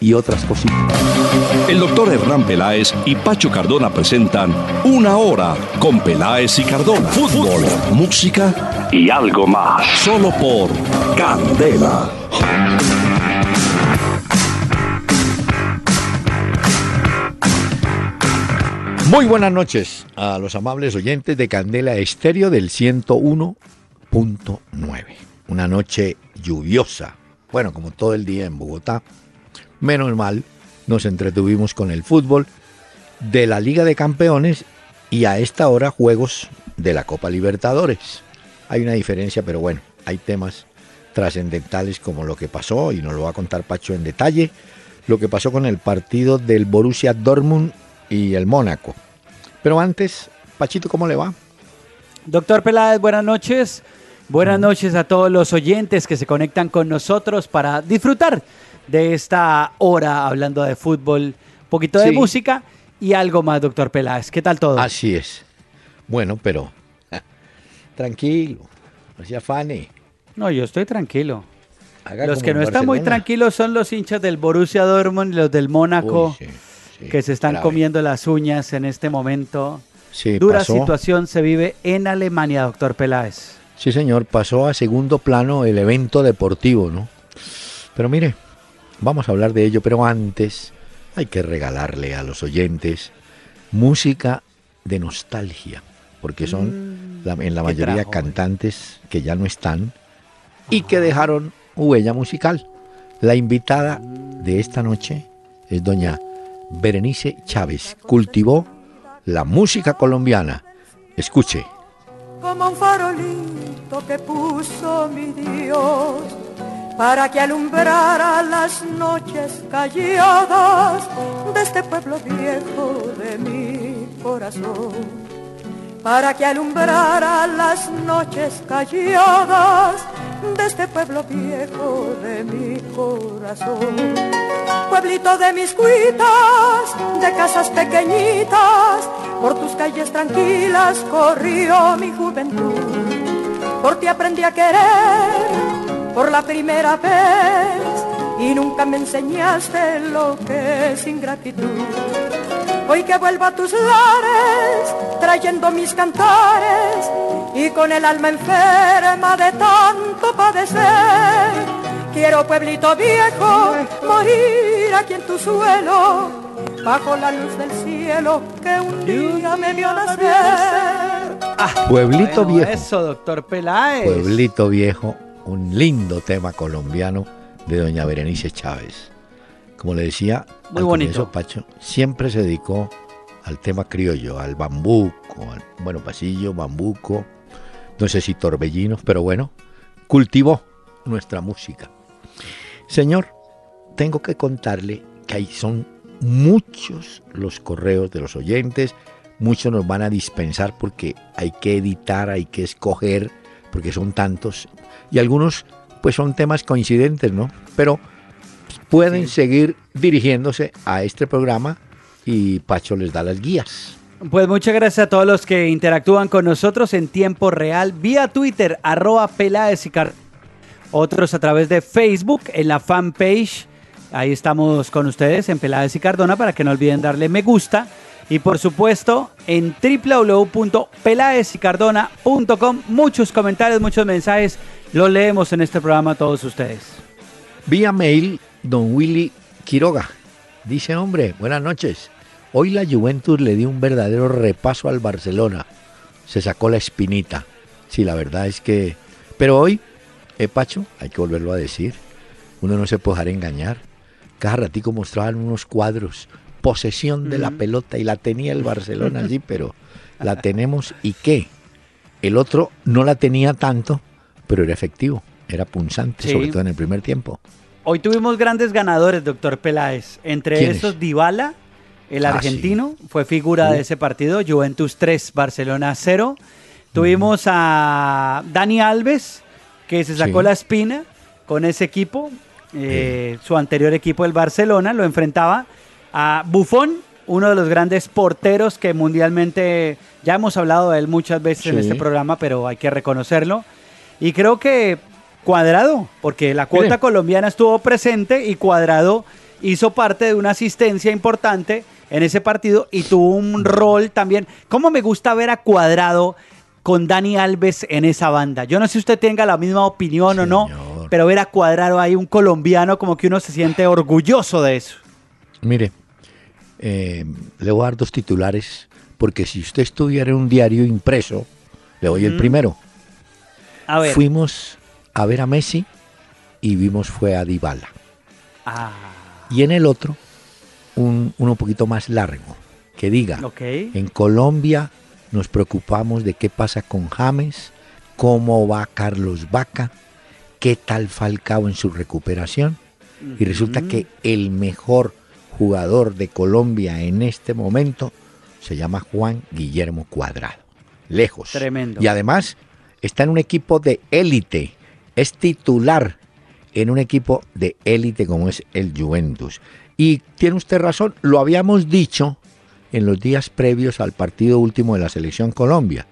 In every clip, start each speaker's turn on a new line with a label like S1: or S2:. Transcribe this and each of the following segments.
S1: y otras cositas.
S2: El doctor Hernán Peláez y Pacho Cardona presentan Una Hora con Peláez y Cardona. Fútbol, música y algo más. Solo por Candela.
S1: Muy buenas noches a los amables oyentes de Candela Estéreo del 101.9. Una noche lluviosa, bueno, como todo el día en Bogotá, Menos mal, nos entretuvimos con el fútbol de la Liga de Campeones y a esta hora juegos de la Copa Libertadores. Hay una diferencia, pero bueno, hay temas trascendentales como lo que pasó, y nos lo va a contar Pacho en detalle, lo que pasó con el partido del Borussia Dortmund y el Mónaco. Pero antes, Pachito, ¿cómo le va?
S3: Doctor Peláez, buenas noches. Buenas noches a todos los oyentes que se conectan con nosotros para disfrutar de esta hora hablando de fútbol, un poquito de música y algo más, doctor Peláez. ¿Qué tal todo?
S1: Así es. Bueno, pero tranquilo, no se afane.
S3: No, yo estoy tranquilo. los que no están muy tranquilos son los hinchas del Borussia Dortmund y los del Mónaco, que se están comiendo las uñas en este momento. Dura situación se vive en Alemania, doctor Peláez.
S1: Sí, señor, pasó a segundo plano el evento deportivo, ¿no? Pero mire, Vamos a hablar de ello, pero antes hay que regalarle a los oyentes música de nostalgia, porque son mm, en la mayoría cantantes que ya no están y que dejaron huella musical. La invitada de esta noche es doña Berenice Chávez. Cultivó la música colombiana. Escuche.
S4: Como un farolito que puso mi Dios para que alumbrara las noches calladas de este pueblo viejo de mi corazón. Para que alumbrara las noches calladas de este pueblo viejo de mi corazón. Pueblito de mis cuitas, de casas pequeñitas, por tus calles tranquilas corrió mi juventud. Por ti aprendí a querer por la primera vez y nunca me enseñaste lo que es ingratitud. Hoy que vuelvo a tus lares, trayendo mis cantares y con el alma enferma de tanto padecer. Quiero pueblito viejo, morir aquí en tu suelo, bajo la luz del cielo que un día me vio nacer.
S1: Ah, pueblito viejo.
S3: Eso, doctor Peláez.
S1: Pueblito viejo un lindo tema colombiano de doña Berenice Chávez. Como le decía,
S3: muy bonito.
S1: Pacho siempre se dedicó al tema criollo, al bambuco, al, bueno, pasillo, bambuco, no sé si torbellinos, pero bueno, cultivó nuestra música. Señor, tengo que contarle que ahí son muchos los correos de los oyentes, muchos nos van a dispensar porque hay que editar, hay que escoger, porque son tantos y algunos pues son temas coincidentes, ¿no? Pero pueden seguir dirigiéndose a este programa y Pacho les da las guías.
S3: Pues muchas gracias a todos los que interactúan con nosotros en tiempo real vía Twitter, arroba Peláez y Car Otros a través de Facebook, en la fanpage. Ahí estamos con ustedes en Peláez y Cardona para que no olviden darle me gusta. Y por supuesto, en www.pelaesycardona.com, muchos comentarios, muchos mensajes lo leemos en este programa a todos ustedes.
S1: Vía mail, don Willy Quiroga. Dice, hombre, buenas noches. Hoy la Juventus le dio un verdadero repaso al Barcelona. Se sacó la espinita. Sí, la verdad es que... Pero hoy, eh, Pacho, hay que volverlo a decir, uno no se puede dejar engañar. Cada ratico mostraban unos cuadros, posesión de la pelota y la tenía el Barcelona, sí, pero la tenemos y qué. El otro no la tenía tanto, pero era efectivo, era punzante, sobre todo en el primer tiempo.
S3: Hoy tuvimos grandes ganadores, doctor Peláez. Entre esos, Dybala, el ah, argentino, fue figura de ese partido. Juventus 3, Barcelona 0. Tuvimos a Dani Alves, que se sacó la espina con ese equipo. Eh, su anterior equipo, el Barcelona, lo enfrentaba a Buffon, uno de los grandes porteros que mundialmente ya hemos hablado de él muchas veces en este programa, pero hay que reconocerlo. Y creo que Cuadrado, porque la cuota colombiana estuvo presente y Cuadrado hizo parte de una asistencia importante en ese partido y tuvo un rol también. ¿Cómo me gusta ver a Cuadrado con Dani Alves en esa banda? Yo no sé si usted tenga la misma opinión o no, pero ver a Cuadrado ahí, un colombiano, como que uno se siente orgulloso de eso.
S1: Mire, eh, le voy a dar dos titulares, porque si usted estuviera en un diario impreso, le doy el primero.
S3: A ver.
S1: Fuimos a ver a Messi y vimos fue a Dybala.
S3: Ah.
S1: Y en el otro, un, uno un poquito más largo, que diga, en Colombia nos preocupamos de qué pasa con James, cómo va Carlos Vaca, qué tal Falcao en su recuperación. Y resulta que el mejor jugador de Colombia en este momento se llama Juan Guillermo Cuadrado. Lejos.
S3: Tremendo.
S1: Y además está en un equipo de élite. Es titular en un equipo de élite como es el Juventus. Y tiene usted razón, lo habíamos dicho en los días previos al partido último de la selección Colombia,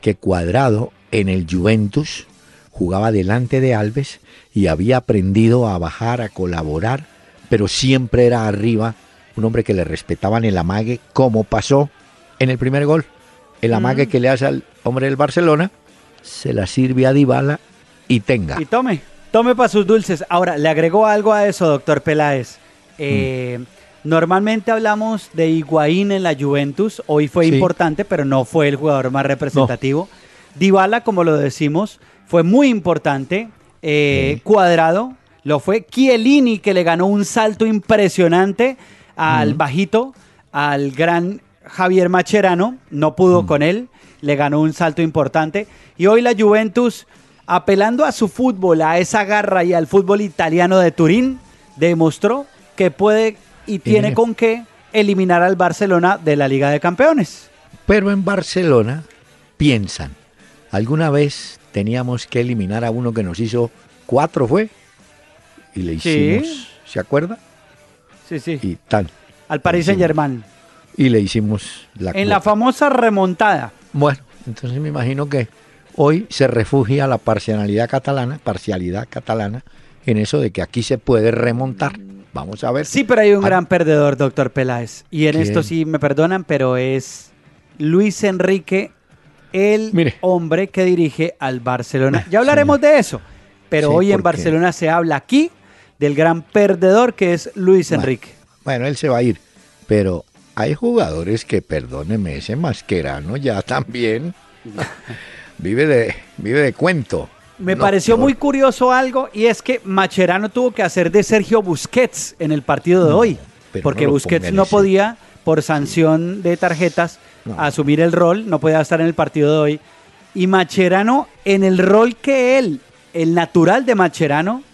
S1: que Cuadrado en el Juventus jugaba delante de Alves y había aprendido a bajar, a colaborar pero siempre era arriba, un hombre que le respetaban el amague, como pasó en el primer gol. El amague mm. que le hace al hombre del Barcelona, se la sirve a Dybala y tenga.
S3: Y tome, tome para sus dulces. Ahora, le agregó algo a eso, doctor Peláez. Eh, mm. Normalmente hablamos de Higuaín en la Juventus, hoy fue importante, pero no fue el jugador más representativo. Dybala, como lo decimos, fue muy importante. Eh, cuadrado, lo fue Chiellini que le ganó un salto impresionante al bajito, al gran Javier Macherano, no pudo con él, le ganó un salto importante. Y hoy la Juventus, apelando a su fútbol, a esa garra y al fútbol italiano de Turín, demostró que puede y tiene con qué eliminar al Barcelona de la Liga de Campeones.
S1: Pero en Barcelona piensan, alguna vez teníamos que eliminar a uno que nos hizo cuatro, ¿fue? Y le hicimos, ¿se acuerda?
S3: Sí, sí.
S1: Y tal.
S3: Al Paris Saint Germain.
S1: Y le hicimos
S3: la En la famosa remontada.
S1: Bueno, entonces me imagino que hoy se refugia la parcialidad catalana, parcialidad catalana, en eso de que aquí se puede remontar. Vamos a ver.
S3: Sí, pero hay un ah. gran perdedor, doctor Peláez. Y en esto sí me perdonan, pero es Luis Enrique, el hombre que dirige al Barcelona. Ya hablaremos de eso. Pero hoy en Barcelona se habla aquí del gran perdedor que es Luis Enrique.
S1: Bueno, él se va a ir, pero hay jugadores que, perdóneme, ese masquerano ya también vive, de, vive de cuento.
S3: Me pareció muy curioso algo y es que Macherano tuvo que hacer de Sergio Busquets en el partido de hoy, porque Busquets no podía, por sanción de tarjetas, asumir el rol, no podía estar en el partido de hoy. Y Macherano, en el rol que él, el natural de Macherano,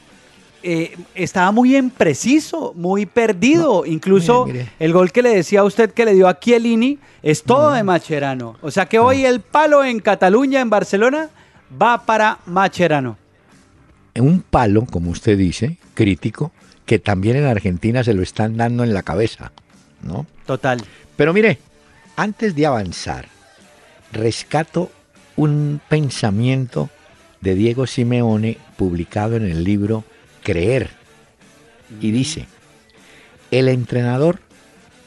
S3: eh, estaba muy impreciso, muy perdido. Incluso el gol que le decía a usted que le dio a Chiellini es todo de Macherano. O sea que hoy el palo en Cataluña, en Barcelona, va para Macherano.
S1: Un palo, como usted dice, crítico, que también en Argentina se lo están dando en la cabeza, ¿no?
S3: Total.
S1: Pero mire, antes de avanzar, rescato un pensamiento de Diego Simeone publicado en el libro creer. Y dice, el entrenador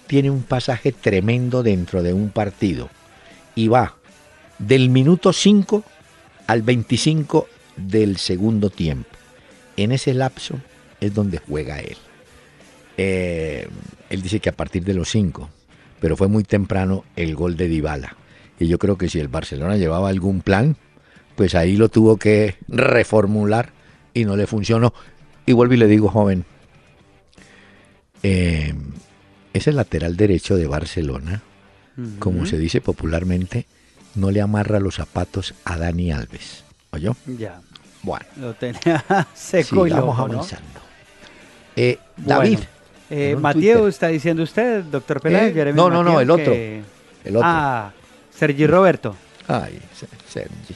S1: tiene un pasaje tremendo dentro de un partido y va del minuto 5 al 25 del segundo tiempo. En ese lapso es donde juega él. Eh, él dice que a partir de los 5, pero fue muy temprano el gol de Dybala. Y yo creo que si el Barcelona llevaba algún plan, pues ahí lo tuvo que reformular y no le funcionó. Y vuelvo y le digo, joven, eh, ese lateral derecho de Barcelona, como se dice popularmente, no le amarra los zapatos a Dani Alves. ¿Oyó?
S3: Ya.
S1: Bueno.
S3: Lo tenía seco y loco,
S1: avanzando. Eh, David.
S3: Eh, Mateo, está diciendo usted, doctor Peláez.
S1: no, no, no, el otro. El otro.
S3: Ah, Sergi Roberto.
S1: Ay, Sergi.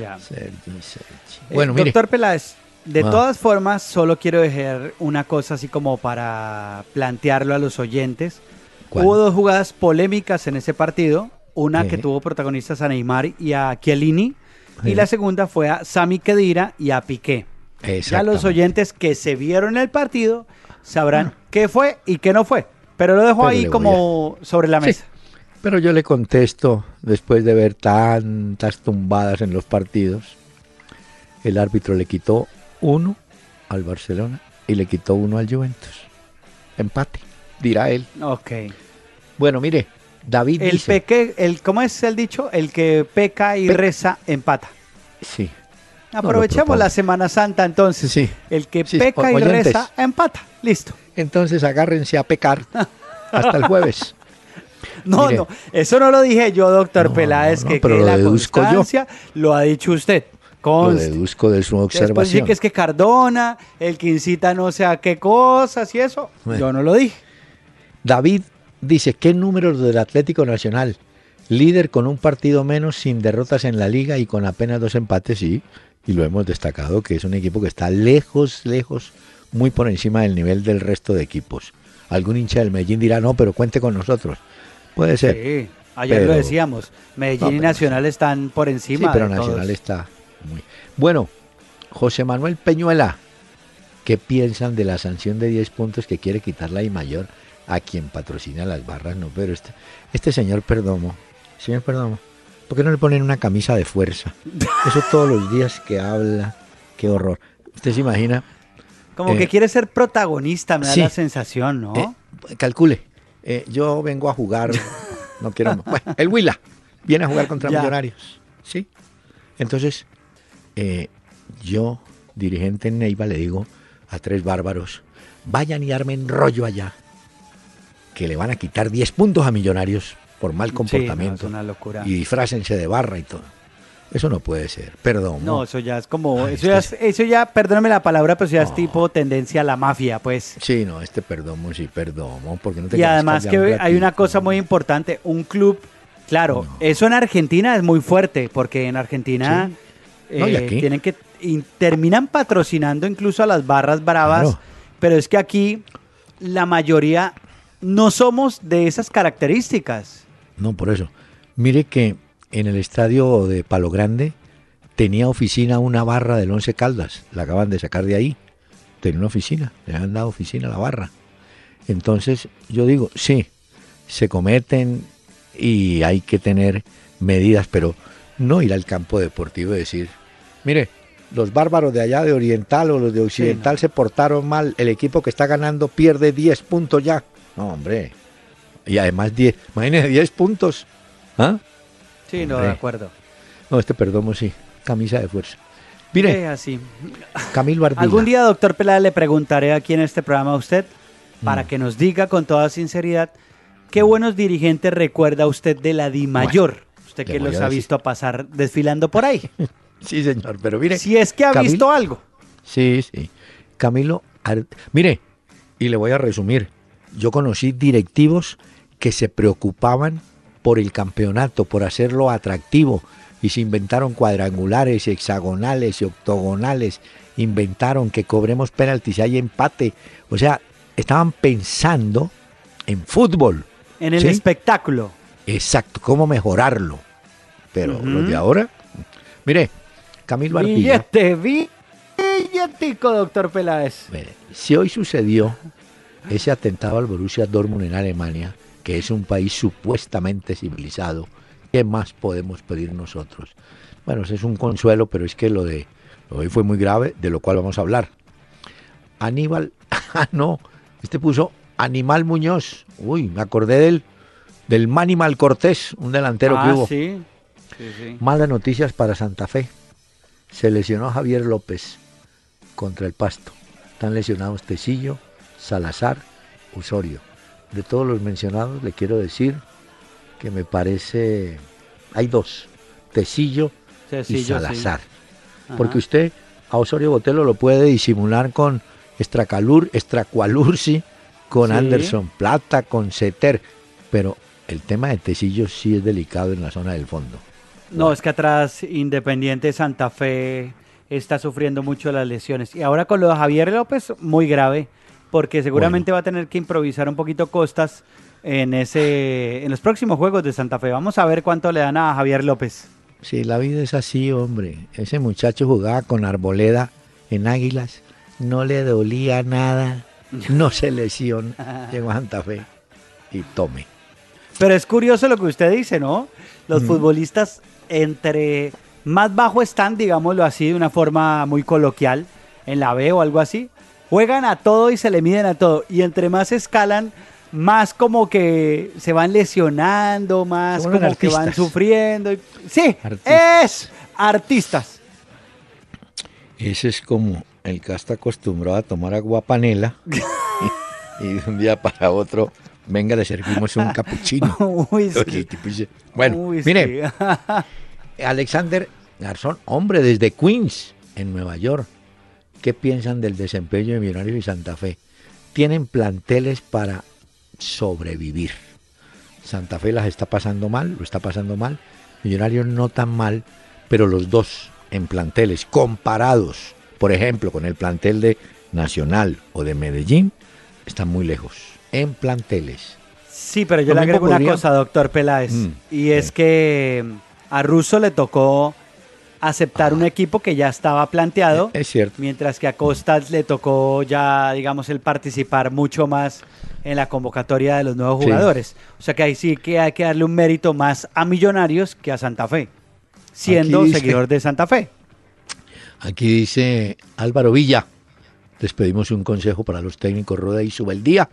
S3: Ya.
S1: Sergi, Sergi.
S3: Eh,
S1: Bueno, mire.
S3: Doctor Peláez, de
S1: Ah.
S3: todas formas, solo quiero dejar una cosa así como para plantearlo a los oyentes.
S1: ¿Cuál?
S3: Hubo dos jugadas polémicas en ese partido. Una
S1: Sí.
S3: que tuvo protagonistas a Neymar y a Chiellini.
S1: Sí.
S3: Y la segunda fue a Sami Khedira y a Piqué. Ya los oyentes que se vieron el partido sabrán qué fue y qué no fue. Pero lo dejo
S1: Pero
S3: ahí como sobre la
S1: Sí.
S3: mesa.
S1: Pero yo le contesto, después de ver tantas tumbadas en los partidos, el árbitro le quitó uno al Barcelona y le quitó uno al Juventus. Empate, dirá él.
S3: Ok.
S1: Bueno, mire, David
S3: El
S1: dice...
S3: peque, el, ¿cómo es el dicho? El que peca y
S1: Pe-
S3: reza empata.
S1: Sí,
S3: Aprovechemos la Semana Santa entonces.
S1: Sí.
S3: El que
S1: Sí,
S3: peca y reza empata. Listo.
S1: entonces agárrense a pecar hasta el jueves.
S3: No,
S1: Mire.
S3: no, eso no lo dije yo, doctor
S1: No,
S3: Peláez,
S1: no,
S3: que,
S1: pero
S3: que
S1: lo
S3: la
S1: yo.
S3: constancia lo ha dicho usted.
S1: Lo deduzco de su
S3: Después
S1: observación.
S3: que es que Cardona, el que incita no sé a qué cosas y eso.
S1: Bueno.
S3: Yo no lo dije.
S1: David dice, ¿qué números del Atlético Nacional? Líder con un partido menos, sin derrotas en la liga y con apenas dos empates, sí. Y lo hemos destacado, que es un equipo que está lejos, lejos, muy por encima del nivel del resto de equipos. Algún hincha del Medellín dirá, no, pero cuente con nosotros. Puede ser.
S3: Sí, ayer
S1: Pero-
S3: lo decíamos. Medellín
S1: No,
S3: y
S1: pero-
S3: Nacional están por
S1: Sí,
S3: encima.
S1: pero
S3: de
S1: Nacional
S3: todos.
S1: está muy... Bueno, José Manuel Peñuela, ¿qué piensan de la sanción de 10 puntos que quiere quitar la I mayor a quien patrocina las barras? No, pero este, este señor Perdomo, señor Perdomo, ¿por qué no le ponen una camisa de fuerza? Eso todos los días que habla, qué horror. Usted se imagina,
S3: Como
S1: Eh,
S3: que quiere ser protagonista, me da
S1: sí.
S3: la sensación, ¿no?
S1: eh, calcule, eh, yo vengo a jugar, no quiero, bueno, el Huila viene a jugar contra
S3: Ya.
S1: Millonarios, ¿sí? Entonces, eh, yo, dirigente en Neiva, le digo a tres bárbaros, vayan y armen rollo allá, que le van a quitar 10 puntos a Millonarios por mal
S3: Sí, no,
S1: comportamiento
S3: es una locura.
S1: y disfrácense de barra y todo. Eso no puede ser, perdón.
S3: No, eso ya es como,
S1: Ay,
S3: eso, ya
S1: este
S3: es, eso ya, perdóname la palabra, pero eso ya es tipo tendencia a la mafia, pues.
S1: Sí, no, este perdomo, sí, perdomo, porque no te
S3: Y además que
S1: un
S3: hay una cosa muy importante, un club, claro,
S1: No.
S3: eso en Argentina es muy fuerte, porque en Argentina
S1: Sí. No,
S3: eh, tienen que, y terminan patrocinando incluso a las barras bravas,
S1: Claro.
S3: pero es que aquí la mayoría no somos de esas características.
S1: No, por eso. Mire que en el estadio de Palo Grande tenía oficina una barra del Once Caldas. La acaban de sacar de ahí. Tenía una oficina. Le han dado oficina a la barra. Entonces, yo digo, sí, se cometen y hay que tener medidas, pero no ir al campo deportivo y decir, mire, los bárbaros de allá de Oriental o los de Occidental
S3: no.
S1: se portaron mal, el equipo que está ganando pierde 10 puntos ya. No, hombre. Y además 10, imagínese 10 puntos. ¿Ah?
S3: Sí, no, de acuerdo.
S1: No, este perdomo sí, camisa de fuerza. Mire,
S3: Eh, así.
S1: Camilo Ardila.
S3: Algún día, doctor Peláez, le preguntaré aquí en este programa a usted para
S1: Mm.
S3: que nos diga con toda sinceridad qué buenos dirigentes recuerda usted de la Di Mayor. Usted que los ha
S1: decir.
S3: visto pasar desfilando por ahí.
S1: Sí, señor, pero mire.
S3: si es que ha
S1: Camilo-
S3: visto algo.
S1: Sí, sí. Camilo, mire, y le voy a resumir. Yo conocí directivos que se preocupaban por el campeonato, por hacerlo atractivo, y se inventaron cuadrangulares, hexagonales y octogonales, inventaron que cobremos penaltis hay empate. O sea, estaban pensando en fútbol.
S3: En el
S1: ¿Sí?
S3: espectáculo.
S1: Exacto, cómo mejorarlo. Pero
S3: Ujú.
S1: los de ahora, mire, Camilo Ardila.
S3: Billete, vi- billetico, doctor Peláez.
S1: Mire, si hoy sucedió ese atentado al Borussia Dortmund en Alemania, que es un país supuestamente civilizado, ¿qué más podemos pedir nosotros? Bueno, ese es un consuelo, pero es que lo de lo de hoy fue muy grave, de lo cual vamos a hablar. Aníbal, ah, no, este puso Animal Muñoz. Uy, me acordé del, del Manimal Cortés, un delantero que
S3: ah,
S1: hubo.
S3: sí. Sí, sí.
S1: Malas noticias para Santa Fe. Se lesionó Javier López contra el Pasto. Están lesionados Tecillo, Salazar, Osorio. De todos los mencionados, le quiero decir que me parece. Hay dos: Tecillo y. Salazar. Porque usted a Osorio Botelo lo puede disimular con Estracalur, Estracualursi, con. Anderson Plata, con Ceter. Pero el tema de Tecillo sí es delicado en la zona del fondo.
S3: No, es que atrás Independiente Santa Fe está sufriendo mucho las lesiones. Y ahora con lo de Javier López, muy grave, porque seguramente va a tener que improvisar un poquito Costas en, ese, en los próximos juegos de Santa Fe. Vamos a ver cuánto le dan a Javier López.
S1: Sí, la vida es así, hombre. Ese muchacho jugaba con Arboleda en Águilas, no le dolía nada, no se lesionó, llegó a Santa Fe y tome.
S3: Pero es curioso lo que usted dice, ¿no? Los futbolistas entre más bajo están, digámoslo así, de una forma muy coloquial, en la B o algo así, juegan a todo y se le miden a todo. Y entre más escalan, más como que se van lesionando, más como que van sufriendo. Sí, es artistas.
S1: Ese es como el que está acostumbrado a tomar agua panela y, de un día para otro, venga, le servimos un capuchino. bueno, mire, Alexander Garzón, hombre, desde Queens, en Nueva York. ¿Qué piensan del desempeño de Millonarios y Santa Fe? Tienen planteles para sobrevivir. Santa Fe las está pasando mal, lo está pasando mal. Millonarios no tan mal, pero los dos en planteles comparados, por ejemplo, con el plantel de Nacional o de Medellín, están muy lejos. En planteles.
S3: Sí, pero yo le agrego una cosa, doctor Peláez, mm, y es que a Russo le tocó aceptar un equipo que ya estaba planteado.
S1: Es cierto.
S3: Mientras que a Costas le tocó ya, digamos, el participar mucho más en la convocatoria de los nuevos jugadores. O sea que ahí sí que hay que darle un mérito más a Millonarios que a Santa Fe, siendo seguidor de Santa Fe.
S1: Aquí dice Álvaro Villa, les pedimos un consejo para los técnicos Rueda y Subeldía,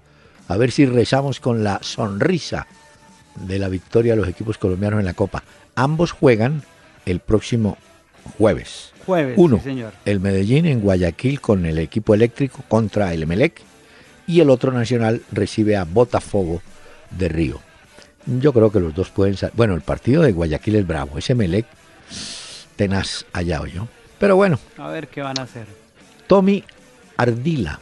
S1: a ver si rezamos con la sonrisa de la victoria de los equipos colombianos en la Copa. Ambos juegan el próximo jueves.
S3: Jueves,
S1: Uno,
S3: señor.
S1: el Medellín en Guayaquil con el equipo eléctrico contra el Emelec y el otro nacional recibe a Botafogo de Río. Yo creo que los dos pueden ser. Bueno, el partido de Guayaquil es bravo. Ese Emelec tenaz allá yo. Pero bueno.
S3: A ver qué van a hacer.
S1: Tommy Ardila.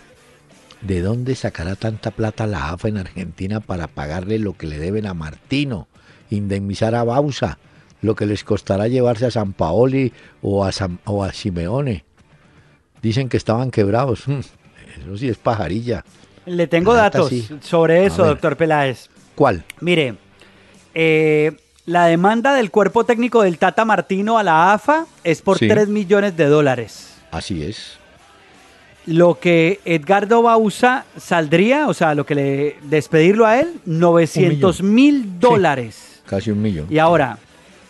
S1: ¿De dónde sacará tanta plata la AFA en Argentina para pagarle lo que le deben a Martino? Indemnizar a Bausa lo que les costará llevarse a San Paoli o a, o a Simeone. Dicen que estaban quebrados. Hmm, eso sí es pajarilla.
S3: Le tengo datos sobre eso, doctor Peláez.
S1: ¿Cuál?
S3: Mire, eh, la demanda del cuerpo técnico del Tata Martino a la AFA es por 3 millones de dólares.
S1: Así es.
S3: Lo que Edgardo Bausa saldría, o sea, lo que le despedirlo a él, 900 mil dólares.
S1: casi un millón.
S3: Y ahora,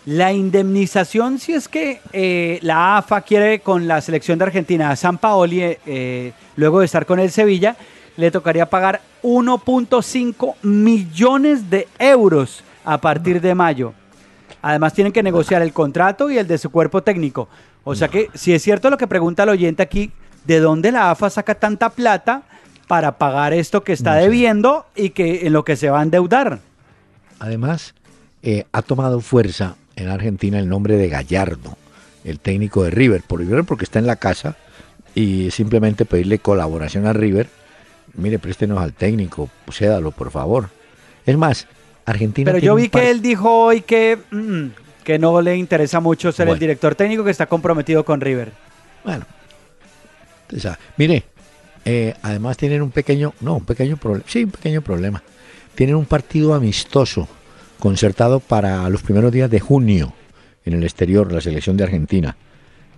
S3: la indemnización, si es que eh, la AFA quiere con la selección de Argentina a San Paoli, eh, luego de estar con el Sevilla, le tocaría pagar 1.5 millones de euros a partir de mayo. Además tienen que negociar el contrato y el de su cuerpo técnico. O sea que si es cierto lo que pregunta el oyente aquí, ¿de dónde la AFA saca tanta plata para pagar esto que está debiendo y que en lo que se va a endeudar?
S1: Además, eh, ha tomado fuerza en Argentina el nombre de Gallardo, el técnico de River. Por River porque está en la casa y simplemente pedirle colaboración a River. Mire, préstenos al técnico, cédalo, por favor. Es más, Argentina.
S3: Pero yo vi que él dijo hoy que, mm, que no le interesa mucho ser el director técnico, que está comprometido con River.
S1: Bueno, mire, eh, además tienen un pequeño, no, un pequeño problema, sí, un pequeño problema. Tienen un partido amistoso concertado para los primeros días de junio en el exterior, la selección de Argentina.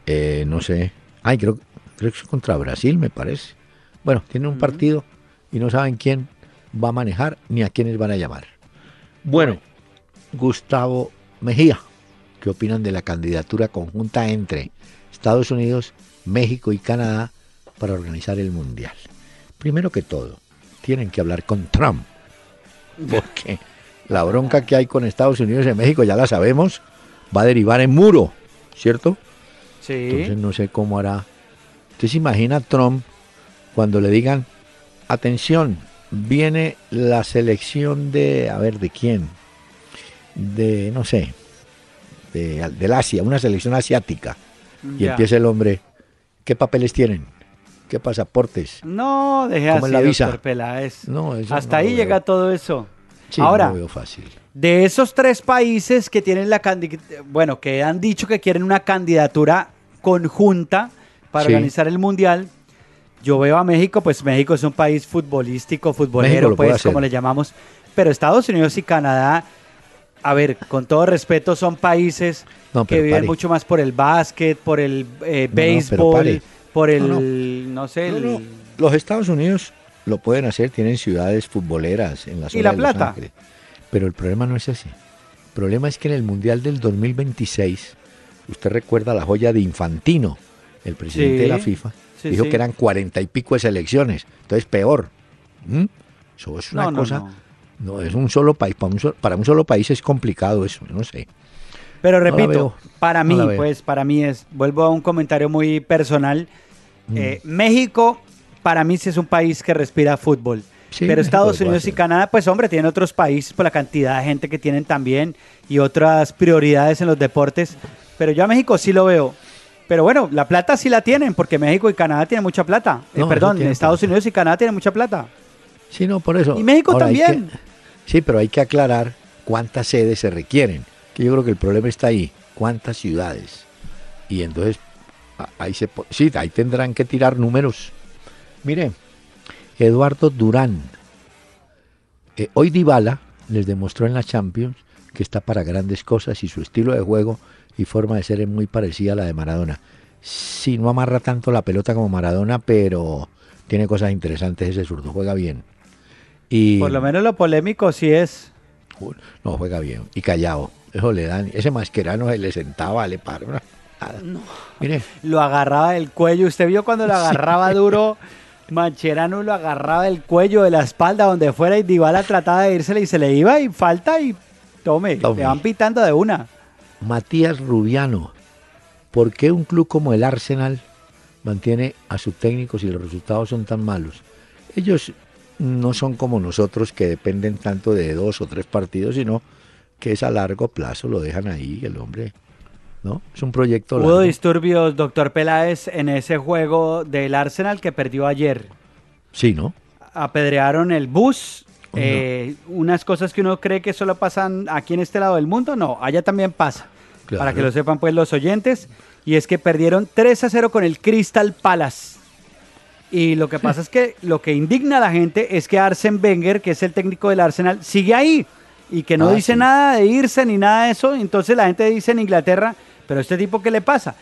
S1: Eh, no sé, ay, creo, creo que es contra Brasil, me parece. Bueno, tienen un partido y no saben quién va a manejar ni a quiénes van a llamar. Bueno, Gustavo Mejía, ¿qué opinan de la candidatura conjunta entre Estados Unidos, México y Canadá para organizar el Mundial? Primero que todo, tienen que hablar con Trump, porque la bronca que hay con Estados Unidos y México, ya la sabemos, va a derivar en muro, ¿cierto?
S3: Sí.
S1: Entonces no sé cómo hará. Usted se imagina a Trump cuando le digan, atención, viene la selección de, a ver, ¿de quién? De, no sé, de, del Asia, una selección asiática. Y empieza el hombre, ¿qué papeles tienen? ¿Qué pasaportes?
S3: No, deje así, la visa? No, Hasta ahí llega todo eso. Ahora,
S1: no veo fácil.
S3: de esos tres países que tienen la bueno, que han dicho que quieren una candidatura conjunta para
S1: Sí.
S3: organizar el mundial, yo veo a México, pues México es un país futbolístico, futbolero, pues como le llamamos, pero Estados Unidos y Canadá, a ver, con todo respeto, son países
S1: No,
S3: que viven
S1: pare.
S3: mucho más por el básquet, por el eh,
S1: No, no,
S3: béisbol,
S1: pare.
S3: Por el,
S1: No,
S3: no, sé,
S1: No,
S3: el-
S1: no, Los Estados Unidos lo pueden hacer, tienen ciudades futboleras en la zona
S3: ¿Y La
S1: de Los
S3: Plata?
S1: Ángeles. Pero el problema no es ese. El problema es que en el Mundial del 2026, usted recuerda la joya de Infantino, el presidente
S3: Sí,
S1: de la FIFA,
S3: sí,
S1: dijo
S3: sí.
S1: que eran cuarenta y pico de selecciones. Entonces, peor. ¿Mm? Eso es una cosa.
S3: no.
S1: Es un solo país. Para un, so- para un solo país es complicado eso, no sé.
S3: Pero
S1: No
S3: repito,
S1: veo.
S3: para mí, pues para mí es, vuelvo a un comentario muy personal.
S1: Mm.
S3: eh, México, para mí sí es un país que respira fútbol.
S1: Sí,
S3: pero Estados Unidos y. Canadá, pues hombre, tienen otros países por la cantidad de gente que tienen también y otras prioridades en los deportes. Pero yo a México sí lo veo. Pero bueno, la plata sí la tienen, porque México y Canadá tienen mucha plata. Eh,
S1: No,
S3: perdón, Estados. Unidos y Canadá tienen mucha plata.
S1: Sí, no, por eso.
S3: Y México
S1: Ahora
S3: también.
S1: que- sí, pero hay que aclarar cuántas sedes se requieren. Que yo creo que el problema está ahí. ¿Cuántas ciudades? Y entonces, ahí se sí, ahí tendrán que tirar números. Mire, Eduardo Durán. eh, hoy Dybala les demostró en la Champions que está para grandes cosas y su estilo de juego y forma de ser es muy parecida a la de Maradona. Sí, no amarra tanto la pelota como Maradona, pero tiene cosas interesantes ese zurdo, juega bien. Y
S3: Por lo menos lo polémico sí es.
S1: No juega bien y callado. Eso le dan, ese masquerano se le sentaba, le paró. Nada. Mire,
S3: Lo agarraba del cuello. Usted vio cuando lo agarraba duro. Mancherano lo agarraba del cuello, de la espalda, donde fuera, y Dybala trataba de írsele y se le iba y falta y tome,
S1: Tome.
S3: le van pitando de una.
S1: Matías Rubiano, ¿por qué un club como el Arsenal mantiene a su técnico si los resultados son tan malos? Ellos no son como nosotros que dependen tanto de dos o tres partidos, sino que es a largo plazo, lo dejan ahí el hombre, ¿no? Es un proyecto
S3: Hubo
S1: largo.
S3: disturbios, doctor Peláez, en ese juego del Arsenal que perdió ayer.
S1: Sí, ¿no?
S3: Apedrearon el bus.
S1: Oh, no.
S3: eh, unas cosas que uno cree que solo pasan aquí en este lado del mundo, no, allá también pasa.
S1: Claro.
S3: Para que lo sepan pues los oyentes. Y es que perdieron 3 a 0 con el Crystal Palace. Y lo que pasa es que lo que indigna a la gente es que Arsen Wenger, que es el técnico del Arsenal, sigue ahí y que no
S1: Ah,
S3: dice
S1: sí.
S3: nada de irse ni nada de eso. Entonces la gente dice en Inglaterra, pero este tipo, ¿qué le pasa?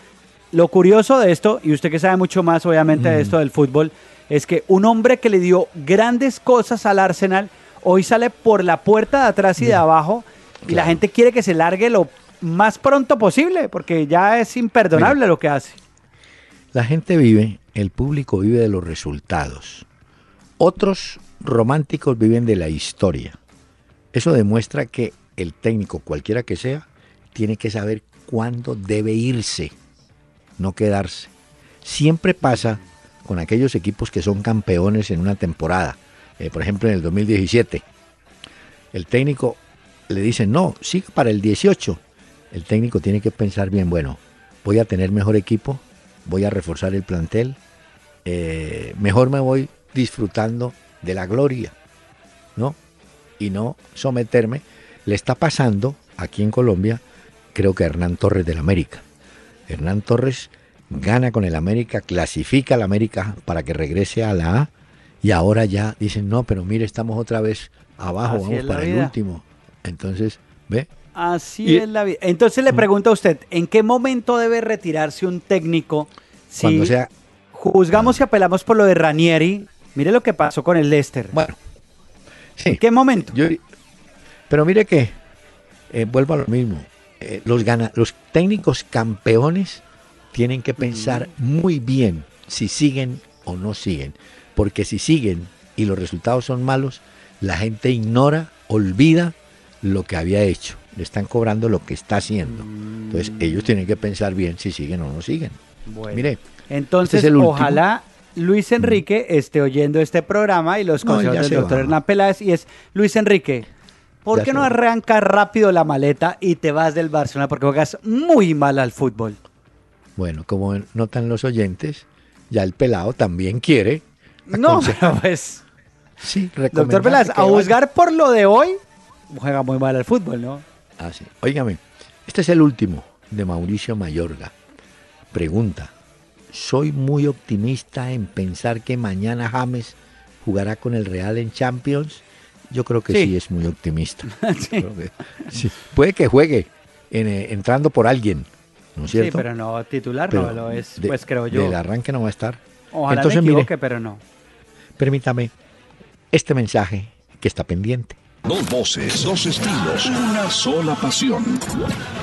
S3: Lo curioso de esto, y usted que sabe mucho más obviamente de esto del fútbol, es que un hombre que le dio grandes cosas al Arsenal, hoy sale por la puerta de atrás y de abajo, y la gente quiere que se largue lo más pronto posible, porque ya es imperdonable lo que hace.
S1: La gente vive, el público vive de los resultados. Otros románticos viven de la historia. Eso demuestra que el técnico, cualquiera que sea, tiene que saber cuándo debe irse, no quedarse. Siempre pasa con aquellos equipos que son campeones en una temporada. Eh, por ejemplo, en el 2017, el técnico le dice, no, siga para el 18. El técnico tiene que pensar bien, bueno, voy a tener mejor equipo, voy a reforzar el plantel, eh, mejor me voy disfrutando de la gloria, ¿no? Y no someterme. Le está pasando aquí en Colombia, creo que Hernán Torres del América. Hernán Torres gana con el América, clasifica al América para que regrese a la A y ahora ya dicen, no, pero mire, estamos otra vez abajo,
S3: Así
S1: vamos para el último. Entonces, ¿ve?
S3: Así
S1: Y-
S3: es la vida. Entonces le pregunto a usted, ¿en qué momento debe retirarse un técnico si
S1: Cuando sea...
S3: juzgamos y apelamos por lo de Ranieri? Mire lo que pasó con el Leicester.
S1: Bueno, sí.
S3: ¿En qué momento?
S1: Yo- pero mire que, eh, vuelvo a lo mismo, eh, los, gana, los técnicos campeones tienen que pensar muy bien si siguen o no siguen, porque si siguen y los resultados son malos, la gente ignora, olvida lo que había hecho, le están cobrando lo que está haciendo. Entonces ellos tienen que pensar bien si siguen o no siguen.
S3: Bueno.
S1: Mire,
S3: Entonces,
S1: este es el último. Mm.
S3: ojalá Luis Enrique esté oyendo este programa y los consejos del doctor
S1: va.
S3: Hernán Peláez. Y es, Luis Enrique, ¿por
S1: Ya
S3: qué no arrancas rápido la maleta y te vas del Barcelona? Porque juegas muy mal al fútbol.
S1: bueno, como notan los oyentes, ya el pelado también quiere.
S3: No,
S1: aconsejar-
S3: pero pues,
S1: Sí,
S3: doctor
S1: que
S3: a juzgar por lo de hoy, juega muy mal al fútbol, ¿no?
S1: Ah, sí. Óigame, este es el último de Mauricio Mayorga. Pregunta, soy muy optimista en pensar que mañana James jugará con el Real en Champions. Yo creo que sí, es muy optimista. Puede que juegue eh, entrando por alguien, ¿no es cierto?
S3: Sí, pero no titular, no lo es, pues creo yo.
S1: Del arranque no va a estar.
S3: Ojalá Entonces, me equivoque, pero no.
S1: Permítame este mensaje que está pendiente.
S2: Dos voces, dos estilos, una sola pasión.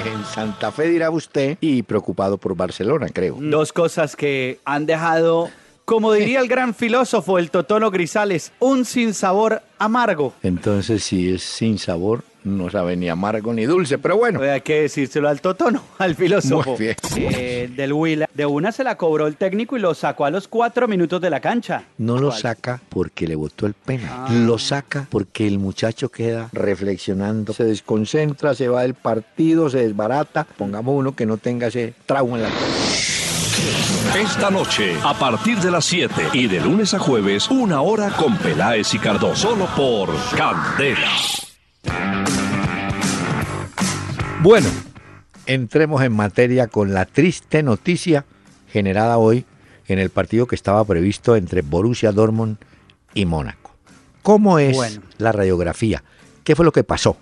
S1: En Santa Fe dirá usted y preocupado por Barcelona, creo.
S3: Dos cosas que han dejado como diría el gran filósofo, el Totono Grisales, un sinsabor amargo.
S1: Entonces, si es sin sabor, no sabe ni amargo ni dulce, pero bueno.
S3: Hay que decírselo al Totono, al filósofo.
S1: Muy bien.
S3: Eh, del Huila. De una se la cobró el técnico y lo sacó a los cuatro minutos de la cancha.
S1: No lo saca porque le botó el pena. Ah. Lo saca porque el muchacho queda reflexionando. Se desconcentra, se va del partido, se desbarata. Pongamos uno que no tenga ese trauma en la cabeza.
S2: Esta noche, a partir de las 7 y de lunes a jueves, una hora con Peláez y Cardoso, solo por Candela.
S1: Bueno, entremos en materia con la triste noticia generada hoy en el partido que estaba previsto entre Borussia Dortmund y Mónaco. ¿Cómo es la radiografía? ¿Qué fue lo que pasó?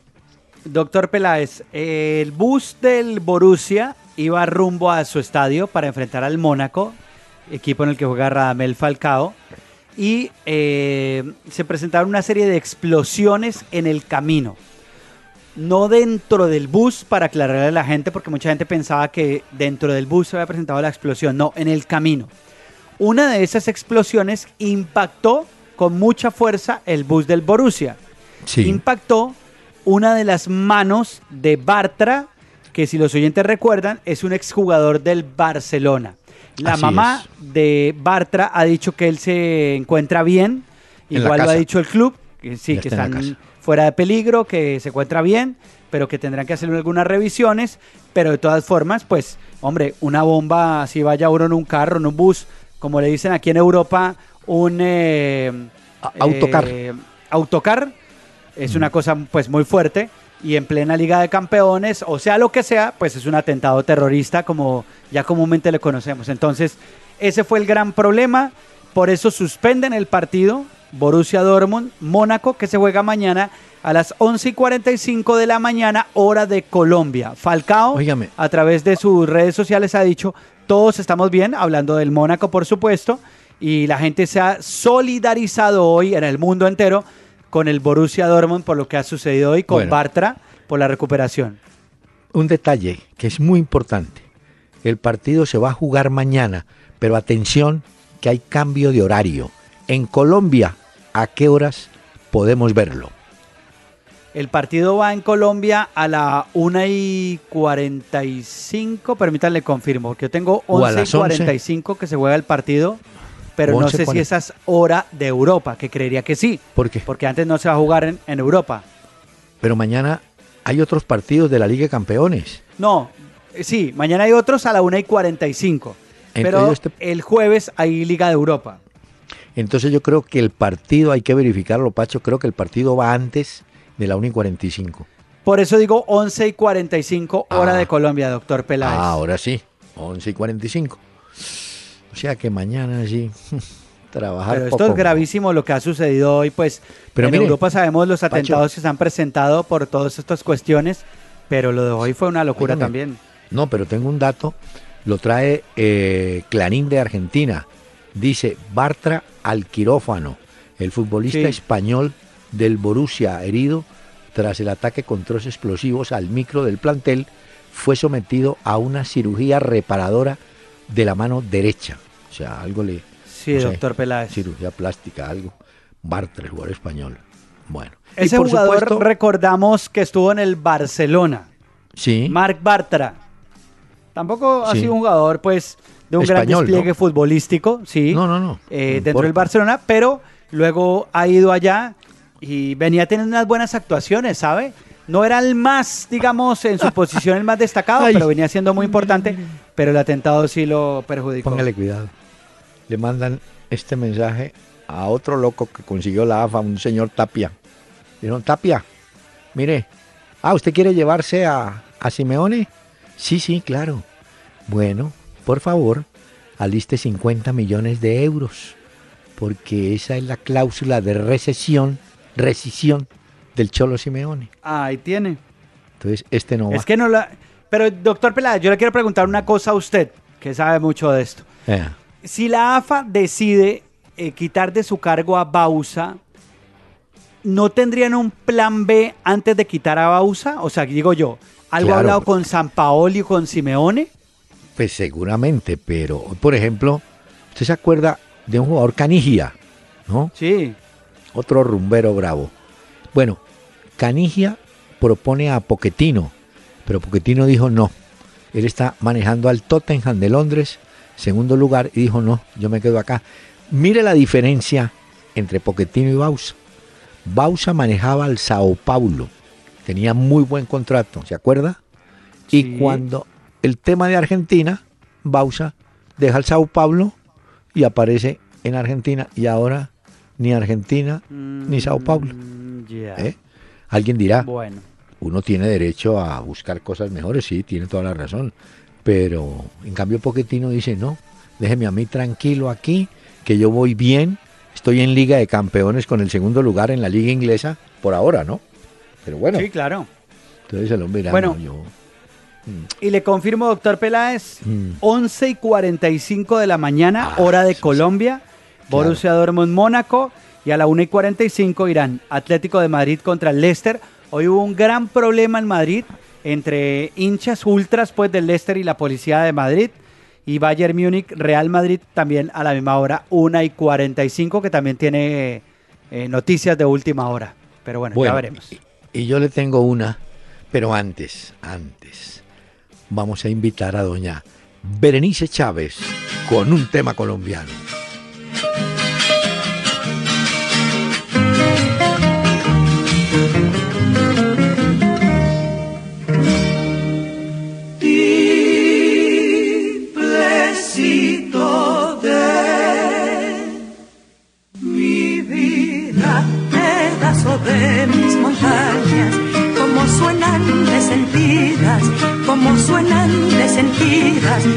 S3: Doctor Peláez, el bus del Borussia iba rumbo a su estadio para enfrentar al Mónaco, equipo en el que juega Radamel Falcao, y eh, se presentaron una serie de explosiones en el camino. No dentro del bus, para aclararle a la gente, porque mucha gente pensaba que dentro del bus se había presentado la explosión. No, en el camino. Una de esas explosiones impactó con mucha fuerza el bus del Borussia.
S1: Sí.
S3: Impactó una de las manos de Bartra, que si los oyentes recuerdan, es un exjugador del Barcelona. La mamá de Bartra ha dicho que él se encuentra bien, igual lo ha dicho el club, que sí, que están fuera de peligro, que se encuentra bien, pero que tendrán que hacer algunas revisiones, pero de todas formas, pues, hombre, una bomba, si vaya uno en un carro, en un bus, como le dicen aquí en Europa, un eh,
S1: autocar.
S3: Eh, autocar, es una cosa pues muy fuerte y en plena Liga de Campeones, o sea lo que sea, pues es un atentado terrorista como ya comúnmente le conocemos. Entonces, ese fue el gran problema, por eso suspenden el partido Borussia Dortmund, Mónaco, que se juega mañana a las 11 y 45 de la mañana, hora de Colombia. Falcao, a través de sus redes sociales, ha dicho, todos estamos bien, hablando del Mónaco, por supuesto, y la gente se ha solidarizado hoy en el mundo entero con el Borussia Dortmund por lo que ha sucedido hoy, con Bartra por la recuperación.
S1: Un detalle que es muy importante. El partido se va a jugar mañana, pero atención que hay cambio de horario. En Colombia, ¿a qué horas podemos verlo?
S3: El partido va en Colombia a la 1 y 45, permítanle confirmo, porque yo tengo 11 y 45 que se juega el partido pero no sé si esa es hora de Europa, que creería que sí.
S1: ¿Por qué?
S3: Porque antes no se va a jugar en, Europa.
S1: Pero mañana hay otros partidos de la Liga de Campeones.
S3: No, eh, sí, mañana hay otros a la 1 y 45. pero este el jueves hay Liga de Europa.
S1: Entonces yo creo que el partido, hay que verificarlo, Pacho, creo que el partido va antes de la 1 y 45.
S3: Por eso digo 11 y 45 hora ah. de Colombia, doctor Peláez.
S1: Ah, ahora sí, 11 y 45. O sea que mañana sí. Trabajar.
S3: Pero esto es gravísimo lo que ha sucedido hoy, pues pero en Europa sabemos los atentados que se han presentado por todas estas cuestiones, pero lo de hoy fue una locura también.
S1: No, pero tengo un dato, lo trae eh, Clarín de Argentina. Dice Bartra al quirófano, el futbolista español del Borussia herido tras el ataque con trozos explosivos al micro del plantel, fue sometido a una cirugía reparadora de la mano derecha. O sea, algo le...
S3: Sí, doctor Peláez.
S1: Cirugía plástica, algo. Bartra, el jugador español. Bueno.
S3: Ese jugador recordamos que estuvo en el Barcelona.
S1: Sí.
S3: Marc Bartra. Tampoco ha sido un jugador, pues, de un gran despliegue futbolístico, sí.
S1: No, no, no.
S3: Eh, dentro del Barcelona, pero luego ha ido allá y venía teniendo unas buenas actuaciones, ¿sabe? No era el más, digamos, en su posición el más destacado, pero venía siendo muy importante. Pero el atentado sí lo perjudicó.
S1: Póngale cuidado. Le mandan este mensaje a otro loco que consiguió la AFA, un señor Tapia. Dijeron, Tapia, mire, ah, ¿usted quiere llevarse a, a Simeone? Sí, sí, claro. Bueno, por favor, aliste 50 millones de euros, porque esa es la cláusula de recesión, rescisión del Cholo Simeone.
S3: Ahí tiene.
S1: Entonces, este no va.
S3: Es que no la... Pero, doctor Peláez, yo le quiero preguntar una cosa a usted, que sabe mucho de esto. Si la AFA decide eh, quitar de su cargo a Bausa, ¿no tendrían un plan B antes de quitar a Bausa? O sea, digo yo, ¿algo
S1: Claro.
S3: hablado con San Paoli o con Simeone?
S1: Pues seguramente, pero, por ejemplo, ¿usted se acuerda de un jugador Canigia? ¿No?
S3: Sí.
S1: otro rumbero bravo. Bueno, Canigia propone a Poquetino, pero Poquetino dijo no. Él está manejando al Tottenham de Londres, segundo lugar, y dijo no, yo me quedo acá. Mire la diferencia entre Poquetino y Bausa. Bausa manejaba al Sao Paulo, tenía muy buen contrato, ¿se acuerda? Y cuando el tema de Argentina, Bausa deja el Sao Paulo y aparece en Argentina y ahora ni Argentina ni Sao Paulo.
S3: Mm.
S1: ¿eh? Alguien dirá,
S3: Bueno.
S1: uno tiene derecho a buscar cosas mejores, sí, tiene toda la razón. Pero en cambio Poquetino dice, no, déjeme a mí tranquilo aquí, que yo voy bien, estoy en Liga de Campeones con el segundo lugar en la Liga Inglesa, por ahora, ¿no? Pero bueno,
S3: Sí, claro.
S1: entonces el hombre
S3: Bueno.
S1: no, yo...
S3: Y le confirmo, doctor Peláez,
S1: Mm.
S3: 11 y 45 de la mañana,
S1: Ah,
S3: hora de
S1: sí,
S3: Colombia, Borussia Dortmund Mónaco, y a la 1 y 45 irán Atlético de Madrid contra el Leicester. Hoy hubo un gran problema en Madrid entre hinchas ultras pues del Leicester y la policía de Madrid. Y Bayern Múnich, Real Madrid también a la misma hora, 1 y 45, que también tiene eh, noticias de última hora. Pero bueno,
S1: Bueno,
S3: ya veremos.
S1: Y, y yo le tengo una, pero antes, antes, vamos a invitar a doña Berenice Chávez con un tema colombiano.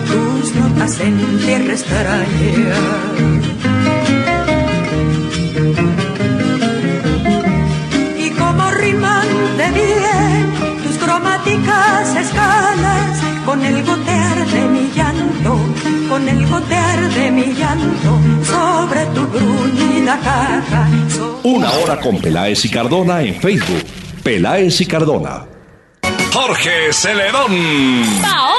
S4: Tus notas en tierra extraña. y como riman de bien tus cromáticas escalas con el gotear de mi llanto, con el gotear de mi llanto sobre tu gruñida caja.
S2: Una hora con Peláez y Cardona en Facebook. Peláez y Cardona. Jorge Celedón.
S5: Paola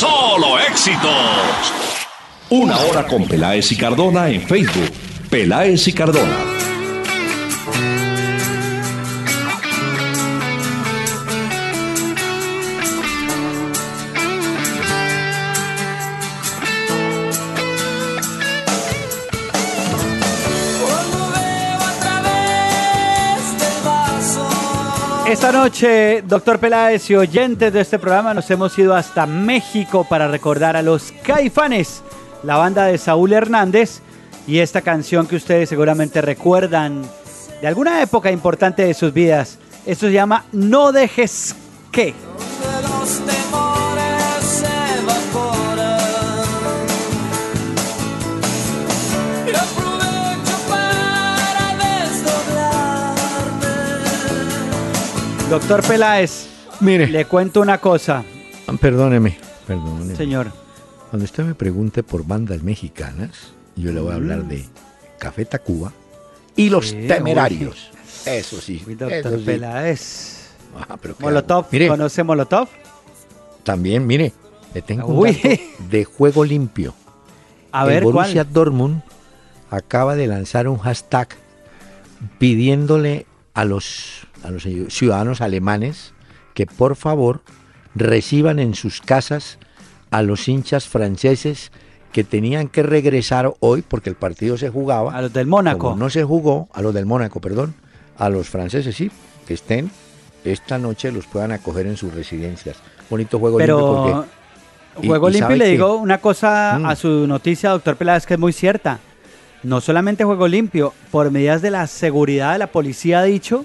S2: solo éxitos. Una hora con Peláez y Cardona en Facebook. Peláez y Cardona.
S3: Esta noche, doctor Peláez y oyentes de este programa, nos hemos ido hasta México para recordar a los Caifanes, la banda de Saúl Hernández, y esta canción que ustedes seguramente recuerdan de alguna época importante de sus vidas. Esto se llama No dejes que. Doctor Peláez,
S1: Mire,
S3: le cuento una cosa,
S1: perdóneme, perdóneme.
S3: señor.
S1: Cuando usted me pregunte por bandas mexicanas, yo le voy a hablar de Café Tacuba y Los
S3: Sí,
S1: Temerarios. Eso sí,
S3: Uy,
S1: eso
S3: doctor
S1: sí.
S3: Peláez.
S1: Ah, pero ¿qué
S3: Molotov?
S1: Mire,
S3: ¿conoce Molotov?
S1: también, mire, le tengo un dato de juego limpio.
S3: A
S1: el
S3: ver,
S1: Borussia
S3: ¿cuál?
S1: Dortmund acaba de lanzar un hashtag pidiéndole a los, a los ciudadanos alemanes que por favor reciban en sus casas a los hinchas franceses que tenían que regresar hoy porque el partido se jugaba.
S3: A los del Mónaco.
S1: Como no se jugó, a los del Mónaco, perdón, a los franceses sí, que estén esta noche los puedan acoger en sus residencias. Bonito juego limpio porque y-
S3: Juego
S1: y
S3: Limpio
S1: sabe
S3: le
S1: que-
S3: digo una cosa
S1: Mm.
S3: a su noticia, doctor Peláez, que es muy cierta. No solamente Juego Limpio, por medidas de la seguridad, la policía ha dicho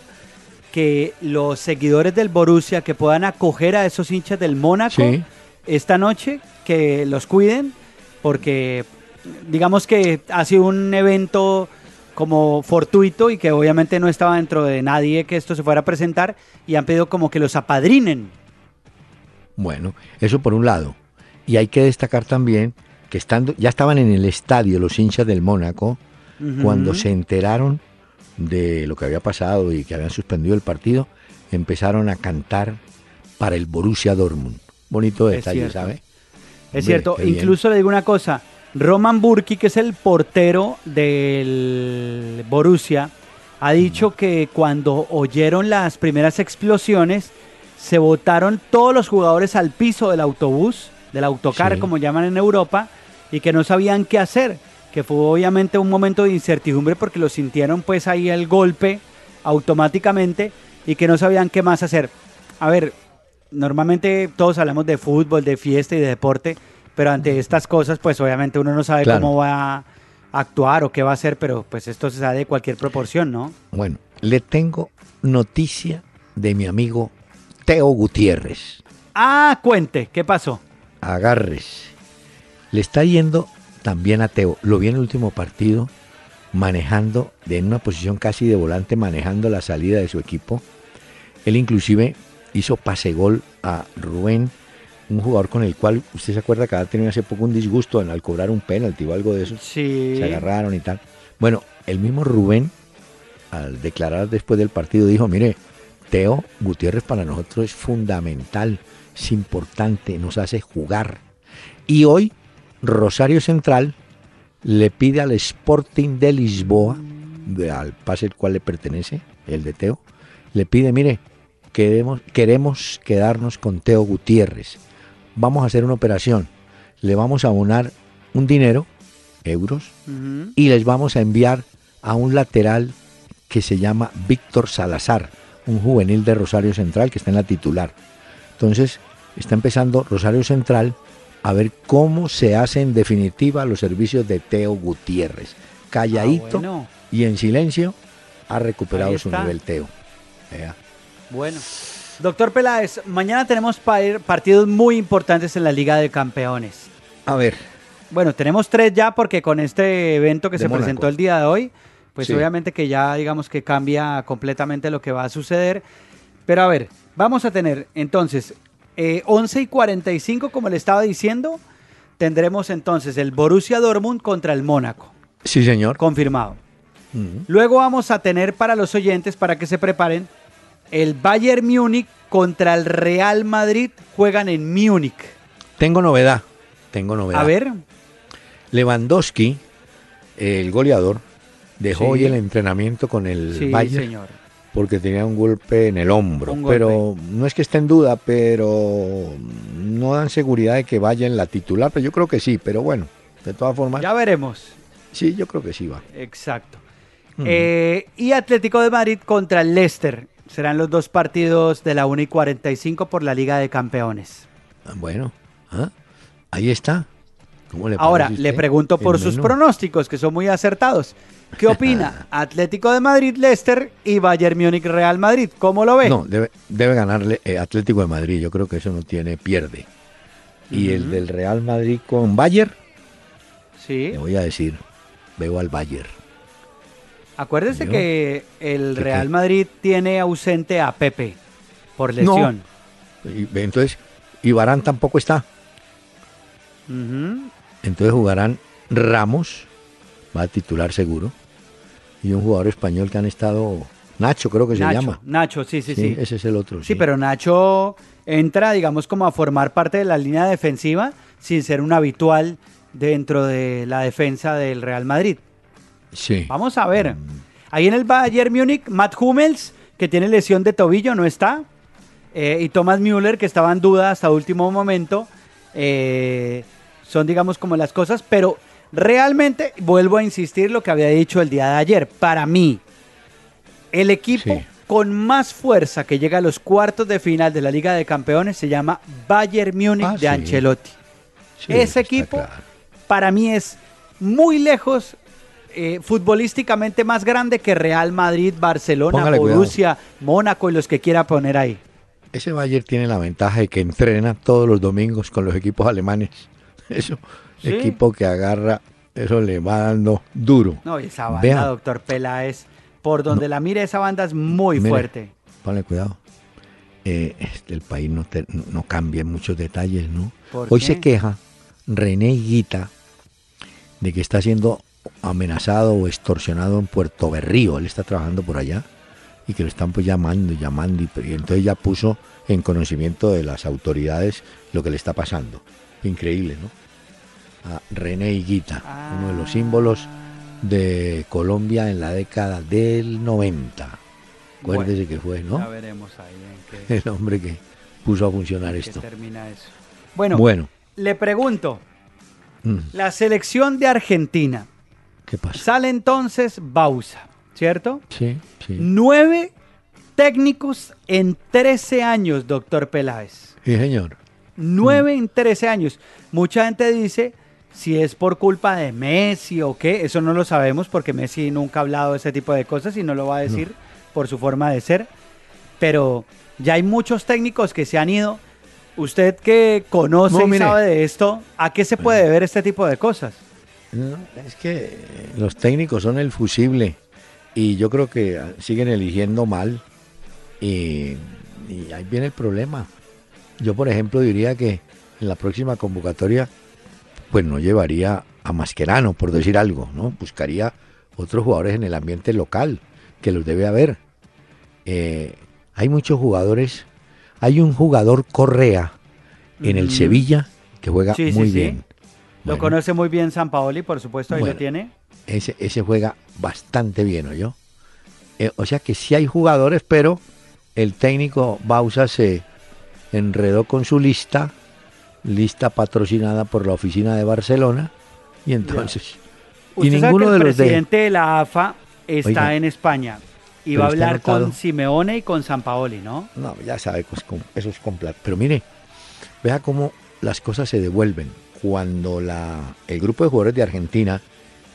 S3: que los seguidores del Borussia que puedan acoger a esos hinchas del Mónaco
S1: Sí.
S3: esta noche, que los cuiden, porque digamos que ha sido un evento como fortuito y que obviamente no estaba dentro de nadie que esto se fuera a presentar y han pedido como que los apadrinen.
S1: Bueno, eso por un lado. Y hay que destacar también que estando, ya estaban en el estadio los hinchas del Mónaco cuando se enteraron de lo que había pasado y que habían suspendido el partido, empezaron a cantar para el Borussia Dortmund. Bonito
S3: Es
S1: detalle,
S3: cierto.
S1: ¿sabe?
S3: Es cierto,
S1: bien.
S3: incluso le digo una cosa, Roman Burki, que es el portero del Borussia, ha dicho que cuando oyeron las primeras explosiones, se botaron todos los jugadores al piso del autobús, del autocar,
S1: Sí.
S3: como llaman en Europa, y que no sabían qué hacer, que fue obviamente un momento de incertidumbre porque lo sintieron pues ahí el golpe automáticamente y que no sabían qué más hacer. A ver, normalmente todos hablamos de fútbol, de fiesta y de deporte, pero ante estas cosas, pues obviamente uno no sabe
S1: Claro.
S3: cómo va a actuar o qué va a hacer, pero pues esto se sabe de cualquier proporción, ¿no?
S1: Bueno, le tengo noticia de mi amigo Teo Gutiérrez.
S3: Ah, cuente, ¿qué pasó?
S1: Agárrese. Le está yendo también a Teo. Lo vi en el último partido manejando en una posición casi de volante, manejando la salida de su equipo. Él inclusive hizo pase gol a Rubén, un jugador con el cual usted se acuerda que había tenido hace poco un disgusto en, al cobrar un penalti o algo de eso.
S3: Sí.
S1: Se agarraron y tal. Bueno, el mismo Rubén, al declarar después del partido, dijo, mire, Teo Gutiérrez para nosotros es fundamental, es importante, nos hace jugar. Y hoy Rosario Central le pide al Sporting de Lisboa, al pase el cual le pertenece, el de Teo, le pide, mire, queremos, queremos quedarnos con Teo Gutiérrez. Vamos a hacer una operación. Le vamos a abonar un dinero, euros, y les vamos a enviar a un lateral que se llama Víctor Salazar, un juvenil de Rosario Central que está en la titular. Entonces, está empezando Rosario Central a ver cómo se hace en definitiva los servicios de Teo Gutiérrez. Calladito
S3: Ah, bueno.
S1: y en silencio ha recuperado su nivel Teo.
S3: Bueno. Doctor Peláez, mañana tenemos pa- partidos muy importantes en la Liga de Campeones.
S1: A ver,
S3: Bueno, tenemos tres ya porque con este evento que se
S1: Mónaco.
S3: presentó el día de hoy, pues
S1: Sí.
S3: obviamente que ya digamos que cambia completamente lo que va a suceder. Pero a ver, vamos a tener entonces eh, 11 y 45, como le estaba diciendo, tendremos entonces el Borussia Dortmund contra el Mónaco,
S1: sí señor.
S3: confirmado. Luego vamos a tener para los oyentes, para que se preparen, el Bayern Múnich contra el Real Madrid, juegan en Múnich.
S1: Tengo novedad, tengo novedad.
S3: A ver,
S1: Lewandowski, el goleador, dejó
S3: Sí.
S1: hoy el entrenamiento con el
S3: sí,
S1: Bayern
S3: señor.
S1: Porque tenía un golpe en el hombro. Pero no es que esté en duda, pero no dan seguridad de que vaya en la titular. Pero yo creo que sí, pero bueno, de todas formas,
S3: Ya veremos.
S1: sí, yo creo que sí va.
S3: Exacto. Eh, y Atlético de Madrid contra el Leicester. Serán los dos partidos de la 1 y 45 por la Liga de Campeones.
S1: Ah, Bueno, ah, ahí está. ¿Cómo le
S3: Ahora, le pregunto por sus
S1: menú?
S3: pronósticos, que son muy acertados. ¿Qué opina Atlético de Madrid, Leicester y Bayern Múnich, Real Madrid? ¿Cómo lo ve?
S1: No, debe, debe ganarle eh, Atlético de Madrid. Yo creo que eso no tiene pierde. Y el del Real Madrid con Bayern,
S3: Sí.
S1: le voy a decir, veo al Bayern.
S3: Acuérdese
S1: Yo-
S3: que el
S1: ¿Qué,
S3: Real? Madrid tiene ausente a Pepe por lesión.
S1: Ve, entonces, y Barán tampoco está. Entonces jugarán Ramos, va a titular seguro, y un jugador español que han estado, Nacho creo que se llama.
S3: Nacho, sí, sí, sí.
S1: Ese es el otro.
S3: Sí, pero Nacho entra, digamos, como a formar parte de la línea defensiva sin ser un habitual dentro de la defensa del Real Madrid.
S1: Sí.
S3: Vamos a ver. Ahí en el Bayern Múnich, Matt Hummels que tiene lesión de tobillo, no está. Eh, y Thomas Müller, que estaba en duda hasta último momento. Eh, son, digamos, como las cosas. Pero realmente, vuelvo a insistir lo que había dicho el día de ayer. Para mí, el equipo
S1: Sí.
S3: con más fuerza que llega a los cuartos de final de la Liga de Campeones se llama Bayern Múnich
S1: Ah,
S3: de
S1: sí.
S3: Ancelotti.
S1: Sí,
S3: Ese equipo
S1: claro.
S3: para mí es muy lejos eh, futbolísticamente más grande que Real Madrid, Barcelona,
S1: Póngale cuidado.
S3: Borussia, Mónaco y los que quiera poner ahí.
S1: Ese Bayern tiene la ventaja de que entrena todos los domingos con los equipos alemanes. Eso,
S3: Sí.
S1: equipo que agarra, eso le va dando duro.
S3: No, y esa banda,
S1: Vea.
S3: doctor Peláez, por donde la mire esa banda es muy
S1: Mire.
S3: fuerte.
S1: Ponle cuidado. Eh, este, el país no, te- no cambia en muchos detalles, ¿no?
S3: ¿Por
S1: Hoy
S3: qué?
S1: se queja René Higuita de que está siendo amenazado o extorsionado en Puerto Berrío. Él está trabajando por allá y que lo están pues llamando llamando. Y, y entonces ya puso en conocimiento de las autoridades lo que le está pasando. Increíble, ¿no? A René Higuita, uno de los símbolos de Colombia en la década del 90. Acuérdese
S3: Bueno,
S1: que fue,
S3: Ya
S1: ¿no?
S3: veremos ahí en qué,
S1: El hombre que puso a funcionar esto.
S3: termina eso. Bueno,
S1: Bueno,
S3: le pregunto,
S1: mm,
S3: la selección de Argentina,
S1: ¿qué pasa?
S3: sale entonces Bausa, ¿cierto?
S1: Sí, sí.
S3: Nueve técnicos en 13 años, doctor Peláez.
S1: Sí, señor.
S3: Nueve en 13 años. Mucha gente dice si es por culpa de Messi o qué. Eso no lo sabemos porque Messi nunca ha hablado de ese tipo de cosas y no lo va a decir por su forma de ser. Pero ya hay muchos técnicos que se han ido. Usted que conoce
S1: No,
S3: y sabe de esto, ¿a qué se puede ver este tipo de cosas?
S1: No, es que los técnicos son el fusible y yo creo que siguen eligiendo mal y, y ahí viene el problema. Yo, por ejemplo, diría que en la próxima convocatoria, pues no llevaría a Mascherano, por decir algo, ¿no? Buscaría otros jugadores en el ambiente local, que los debe haber. Eh, hay muchos jugadores. Hay un jugador Correa en el
S3: Ujú.
S1: Sevilla que juega
S3: Sí,
S1: muy
S3: sí.
S1: bien.
S3: Lo
S1: Bueno,
S3: conoce muy bien San Paoli, por supuesto, ahí
S1: Bueno.
S3: lo tiene.
S1: ese, ese juega bastante bien, yo o sea que sí hay jugadores, pero el técnico Bausa se enredó con su lista, lista patrocinada por la oficina de Barcelona, y entonces... Y ninguno de
S3: el
S1: los de...
S3: presidente de la AFA está
S1: Oiga,
S3: en España y va a hablar con. Simeone y con San Paoli, ¿no?
S1: No, ya sabe, pues, con- eso es con plata. Pero mire, vea cómo las cosas se devuelven. Cuando la, el grupo de jugadores de Argentina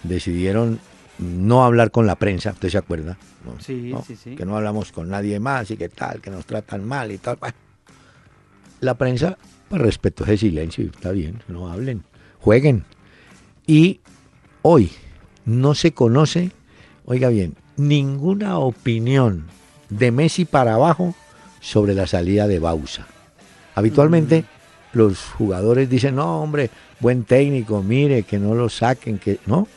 S1: decidieron no hablar con la prensa, ¿usted se acuerda? No,
S3: Sí,
S1: no,
S3: sí, sí.
S1: Que no hablamos con nadie más y que tal, que nos tratan mal y tal. Bueno, la prensa, pues respetó ese silencio está bien, no hablen, jueguen. Y hoy no se conoce, oiga bien, ninguna opinión de Messi para abajo sobre la salida de Bausa. Habitualmente los jugadores dicen, no, hombre, buen técnico, mire, que no lo saquen, que no,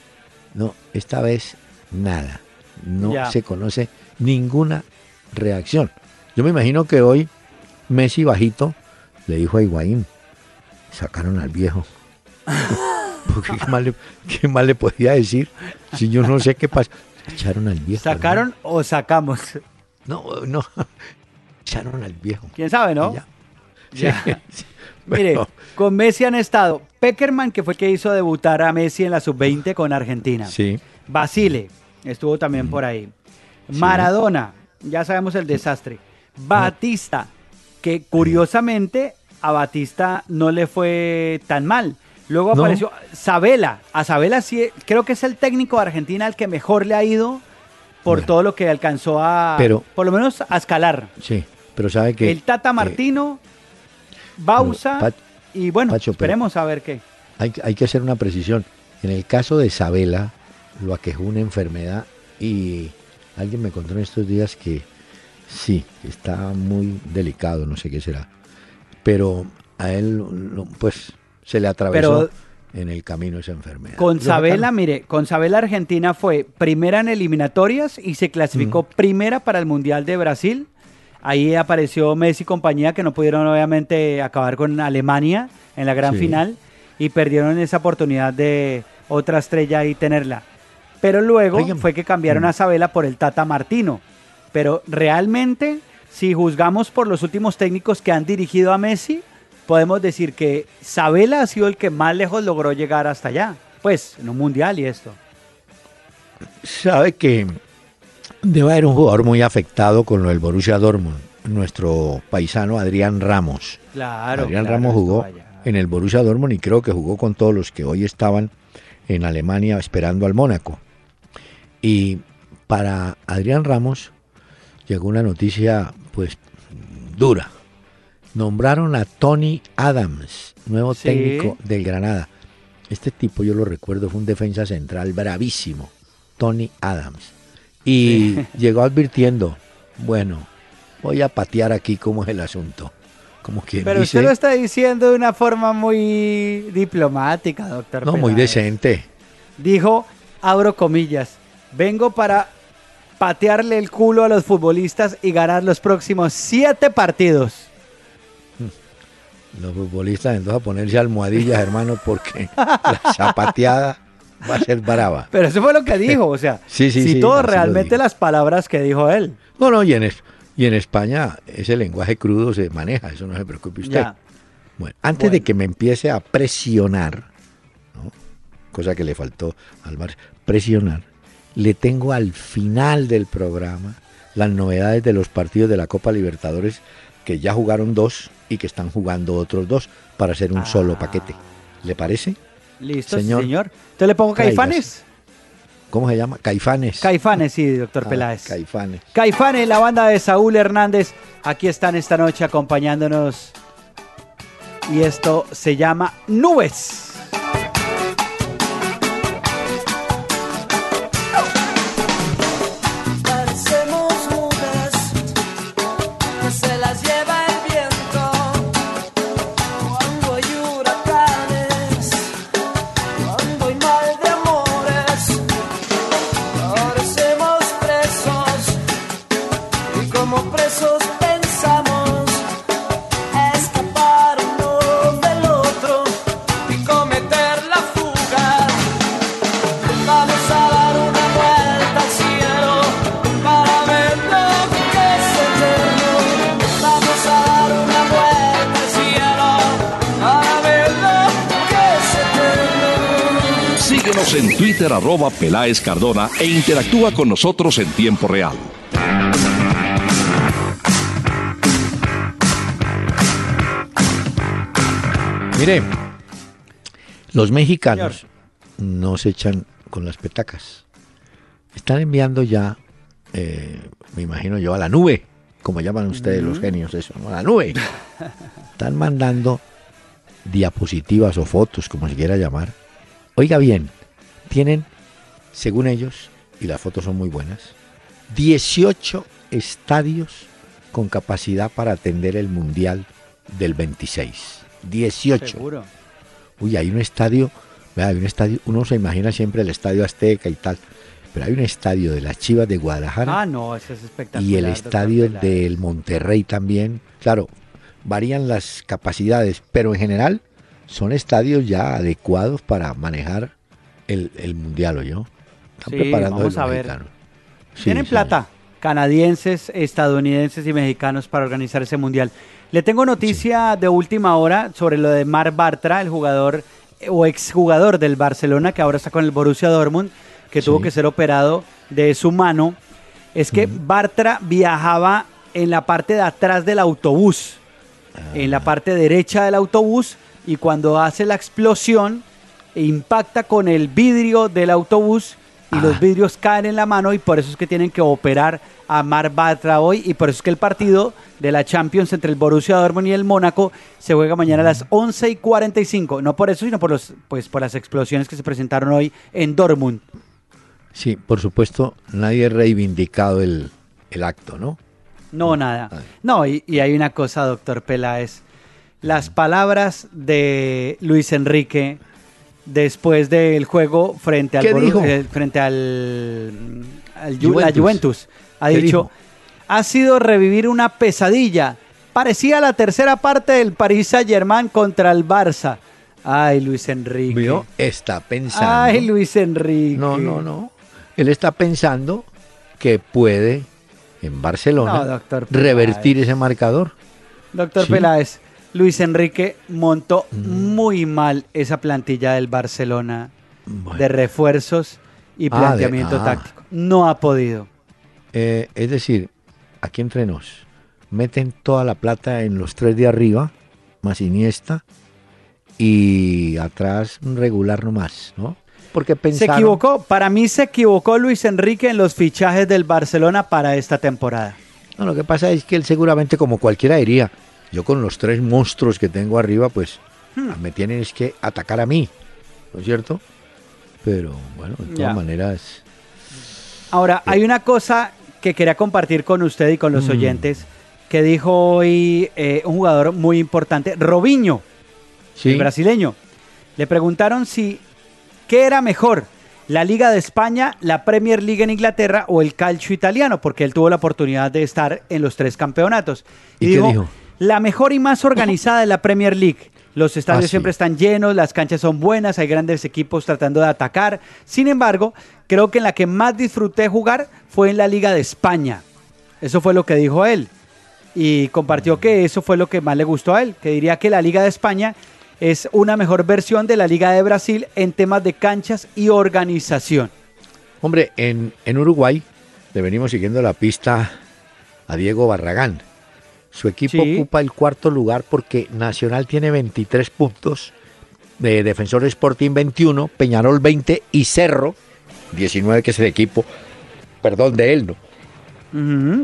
S1: no, esta vez nada. No se conoce ninguna reacción. Yo me imagino que hoy Messi bajito le dijo a Higuaín, sacaron al viejo. Porque ¿qué más, le, qué más le podía decir? Si yo no sé qué pasa. Echaron al viejo.
S3: ¿Sacaron
S1: hermano.
S3: o sacamos?
S1: No, no. Echaron al viejo.
S3: ¿Quién sabe, no?
S1: Ya.
S3: Ya.
S1: Sí.
S3: Mire,
S1: Bueno,
S3: con Messi han estado Peckerman, que fue que hizo debutar a Messi en la sub-20 con Argentina.
S1: sí.
S3: Basile estuvo también por ahí. Maradona, ya sabemos el desastre. Batista, que curiosamente a Batista no le fue tan mal. Luego
S1: No.
S3: apareció Sabela. A Sabela sí, creo que es el técnico de Argentina el que mejor le ha ido por
S1: Bueno.
S3: todo lo que alcanzó a,
S1: Pero-
S3: por lo menos a escalar.
S1: Sí, pero sabe que
S3: el Tata
S1: eh,
S3: Martino, Bausa y bueno,
S1: Pacho,
S3: esperemos a ver qué.
S1: hay, hay que hacer una precisión. En el caso de Isabela, lo aquejó una enfermedad y alguien me contó en estos días que sí, está muy delicado, no sé qué será. Pero a él, pues, se le atravesó en el camino esa enfermedad.
S3: Con Sabela, mire, con Sabela Argentina fue primera en eliminatorias y se clasificó primera para el Mundial de Brasil. Ahí apareció Messi y compañía que no pudieron obviamente acabar con Alemania en la gran
S1: Sí.
S3: final y perdieron esa oportunidad de otra estrella ahí tenerla. Pero luego
S1: Oigan,
S3: fue que cambiaron a Sabela por el Tata Martino. Pero realmente, si juzgamos por los últimos técnicos que han dirigido a Messi, podemos decir que Sabela ha sido el que más lejos logró llegar hasta allá. Pues, en un mundial y esto.
S1: Sabe que debe haber un jugador muy afectado con lo del Borussia Dortmund, nuestro paisano Adrián Ramos.
S3: Claro.
S1: Adrián
S3: claro,
S1: Ramos jugó en el Borussia Dortmund y creo que jugó con todos los que hoy estaban en Alemania esperando al Mónaco. Y para Adrián Ramos llegó una noticia pues dura. Nombraron a Tony Adams, nuevo
S3: Sí.
S1: técnico del Granada. Este tipo yo lo recuerdo, fue un defensa central bravísimo, Tony Adams. Y llegó advirtiendo, bueno, voy a patear aquí cómo es el asunto. Como quien
S3: Pero
S1: dice,
S3: usted lo está diciendo de una forma muy diplomática, doctor.
S1: no, muy decente.
S3: Dijo, abro comillas, vengo para patearle el culo a los futbolistas y ganar los próximos siete partidos.
S1: Los futbolistas entonces a ponerse almohadillas, hermano, porque la zapateada va a ser brava.
S3: Pero eso fue lo que dijo, o sea,
S1: Sí, sí,
S3: si
S1: sí,
S3: todo realmente las palabras que dijo él.
S1: No, no, y en, es- y en España ese lenguaje crudo se maneja, eso no se preocupe usted.
S3: Ya.
S1: Bueno, antes de que me empiece a presionar, ¿no? cosa que le faltó al Barça, presionar, le tengo al final del programa las novedades de los partidos de la Copa Libertadores que ya jugaron dos y que están jugando otros dos para hacer un solo
S3: Ah.
S1: paquete. ¿Le parece?
S3: Listo,
S1: Señor.
S3: señor. Entonces le pongo. Caifanes.
S1: ¿Cómo se llama? Caifanes.
S3: Caifanes, sí, doctor
S1: Ah,
S3: Peláez.
S1: Caifanes.
S3: Caifanes, la banda de Saúl Hernández, aquí están esta noche acompañándonos. Y esto se llama Nubes.
S2: Síguenos en Twitter arroba Peláez Cardona e interactúa con nosotros en tiempo real.
S1: Mire, los mexicanos no se echan con las petacas. Están enviando ya, eh, me imagino yo, a la nube, como llaman ustedes los genios eso, ¿no? a la nube. Están mandando diapositivas o fotos, como se quiera llamar. Oiga bien, tienen, según ellos, y las fotos son muy buenas, 18 estadios con capacidad para atender el Mundial del 26. 18.
S3: Seguro.
S1: Uy, hay un estadio, vea, hay un estadio, uno se imagina siempre el estadio Azteca y tal, pero hay un estadio de las Chivas de Guadalajara
S3: Ah, no, ese es espectacular.
S1: y el estadio del Monterrey también. Claro, varían las capacidades, pero en general son estadios ya adecuados para manejar el, el mundial, ¿o yo? Están
S3: Sí,
S1: preparando
S3: vamos
S1: los
S3: a ver.
S1: Sí,
S3: Tienen plata, canadienses, estadounidenses y mexicanos para organizar ese mundial. Le tengo noticia de última hora sobre lo de Mar Bartra, el jugador o exjugador del Barcelona que ahora está con el Borussia Dortmund, que tuvo que ser operado de su mano. Es que Bartra viajaba en la parte de atrás del autobús, en la parte derecha del autobús, y cuando hace la explosión, impacta con el vidrio del autobús y los
S1: Ah.
S3: vidrios caen en la mano y por eso es que tienen que operar a Mar Bartra hoy y por eso es que el partido de la Champions entre el Borussia Dortmund y el Mónaco se juega mañana a las 11 y 45. No por eso, sino por, los, pues, por las explosiones que se presentaron hoy en Dortmund.
S1: Sí, por supuesto, nadie ha reivindicado el, el acto, ¿no?
S3: No, nada.
S1: Ay.
S3: No, y, y hay una cosa, doctor Peláez. Las palabras de Luis Enrique después del juego frente al eh, frente al, al Ju- la
S1: Juventus.
S3: Juventus ha
S1: ¿Qué
S3: dicho
S1: dijo?
S3: ha sido revivir una pesadilla parecía la tercera parte del Paris Saint Germain contra el Barça ay Luis Enrique
S1: ¿Vio? Está pensando.
S3: ay Luis Enrique
S1: No, no, no. Él está pensando que puede en Barcelona
S3: No,
S1: revertir ese marcador.
S3: Doctor
S1: Sí.
S3: Peláez, Luis Enrique montó
S1: Mm.
S3: muy mal esa plantilla del Barcelona
S1: Bueno.
S3: de refuerzos y
S1: Ah, de-
S3: planteamiento
S1: ah.
S3: táctico. No ha podido.
S1: Eh, es decir, aquí entre nos, meten toda la plata en los tres de arriba, más Iniesta, y atrás regular nomás, ¿no? Porque
S3: Se
S1: pensaron...
S3: equivocó. Para mí se equivocó Luis Enrique en los fichajes del Barcelona para esta temporada.
S1: No, lo que pasa es que él seguramente, como cualquiera diría, yo con los tres monstruos que tengo arriba, pues
S3: Hmm.
S1: me tienen es que atacar a mí, ¿no es cierto? Pero bueno, de todas
S3: Ya.
S1: maneras...
S3: Ahora, hay una cosa que quería compartir con usted y con los
S1: Mm.
S3: oyentes que dijo hoy eh, un jugador muy importante, Robinho,
S1: Sí,
S3: el brasileño. Le preguntaron si qué era mejor, la Liga de España, la Premier League en Inglaterra o el calcio italiano, porque él tuvo la oportunidad de estar en los tres campeonatos.
S1: ¿Y qué dijo?
S3: La mejor y más organizada de la Premier League. Los estadios
S1: Ah, sí.
S3: siempre están llenos, las canchas son buenas, hay grandes equipos tratando de atacar. Sin embargo, creo que en la que más disfruté jugar fue en la Liga de España. Eso fue lo que dijo él. Y compartió que eso fue lo que más le gustó a él, que diría que la Liga de España es una mejor versión de la Liga de Brasil en temas de canchas y organización.
S1: Hombre, en, en Uruguay le venimos siguiendo la pista a Diego Barragán. Su equipo
S3: Sí.
S1: ocupa el cuarto lugar porque Nacional tiene 23 puntos, de Defensor Sporting 21, Peñarol 20 y Cerro 19, que es el equipo, perdón, de él, ¿no?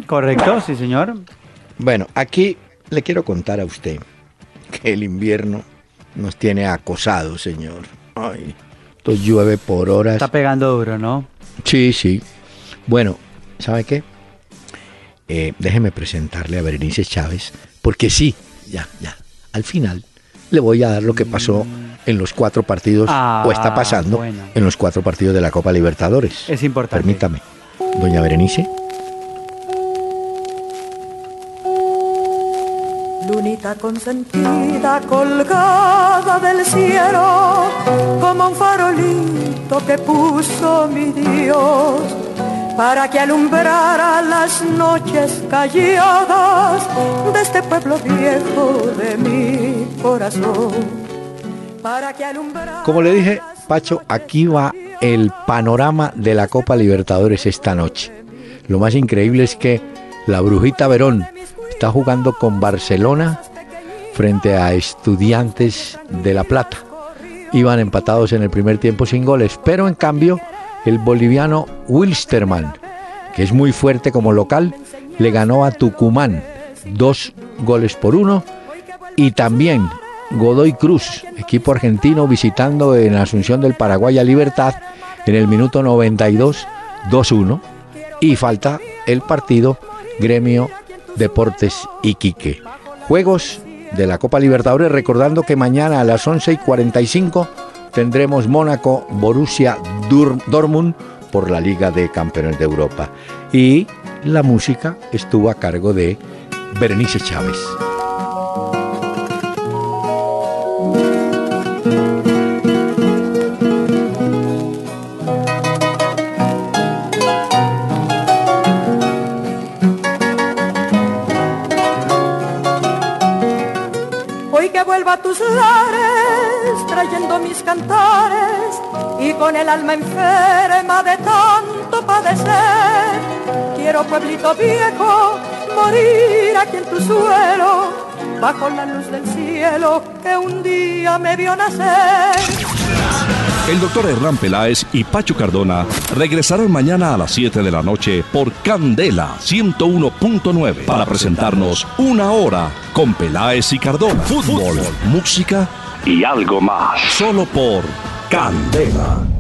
S3: Correcto, sí señor.
S1: Bueno, aquí le quiero contar a usted que el invierno nos tiene acosados, señor. Ay, esto llueve por horas.
S3: Está pegando duro, ¿no?
S1: Sí, sí. Bueno, ¿sabe qué? Eh, déjeme presentarle a Berenice Chávez, porque sí, ya, ya. Al final le voy a dar lo que pasó en los cuatro partidos,
S3: Ah,
S1: o está pasando
S3: bueno.
S1: en los cuatro partidos de la Copa Libertadores.
S3: Es importante.
S1: Permítame. Doña Berenice.
S4: Lunita consentida colgada del cielo, como un farolito que puso mi Dios, para que alumbrara las noches calladas de este pueblo viejo de mi corazón. Para que alumbrara
S1: Como le dije, Pacho, aquí va el panorama de la Copa Libertadores esta noche. Lo más increíble es que la Brujita Verón está jugando con Barcelona frente a Estudiantes de La Plata. Iban empatados en el primer tiempo sin goles, pero en cambio el boliviano Wilstermann, que es muy fuerte como local, le ganó a Tucumán dos goles por uno y también Godoy Cruz, equipo argentino visitando en Asunción del Paraguay a Libertad en el minuto 92 2-1 y falta el partido Gremio Deportes Iquique. Juegos de la Copa Libertadores recordando que mañana a las 11 y 45 tendremos Mónaco Borussia Dortmund por la Liga de Campeones de Europa y la música estuvo a cargo de Berenice Chávez.
S4: Hoy que vuelva a tus lares, trayendo mis cantares, y con el alma enferma de tanto padecer. Quiero, pueblito viejo, morir aquí en tu suelo, bajo la luz del cielo que un día me vio nacer.
S2: El doctor Hernán Peláez y Pacho Cardona regresarán mañana a las 7 de la noche por Candela 101.9 para presentarnos una hora con Peláez y Cardona. Fútbol, música y algo más. Solo por Candela.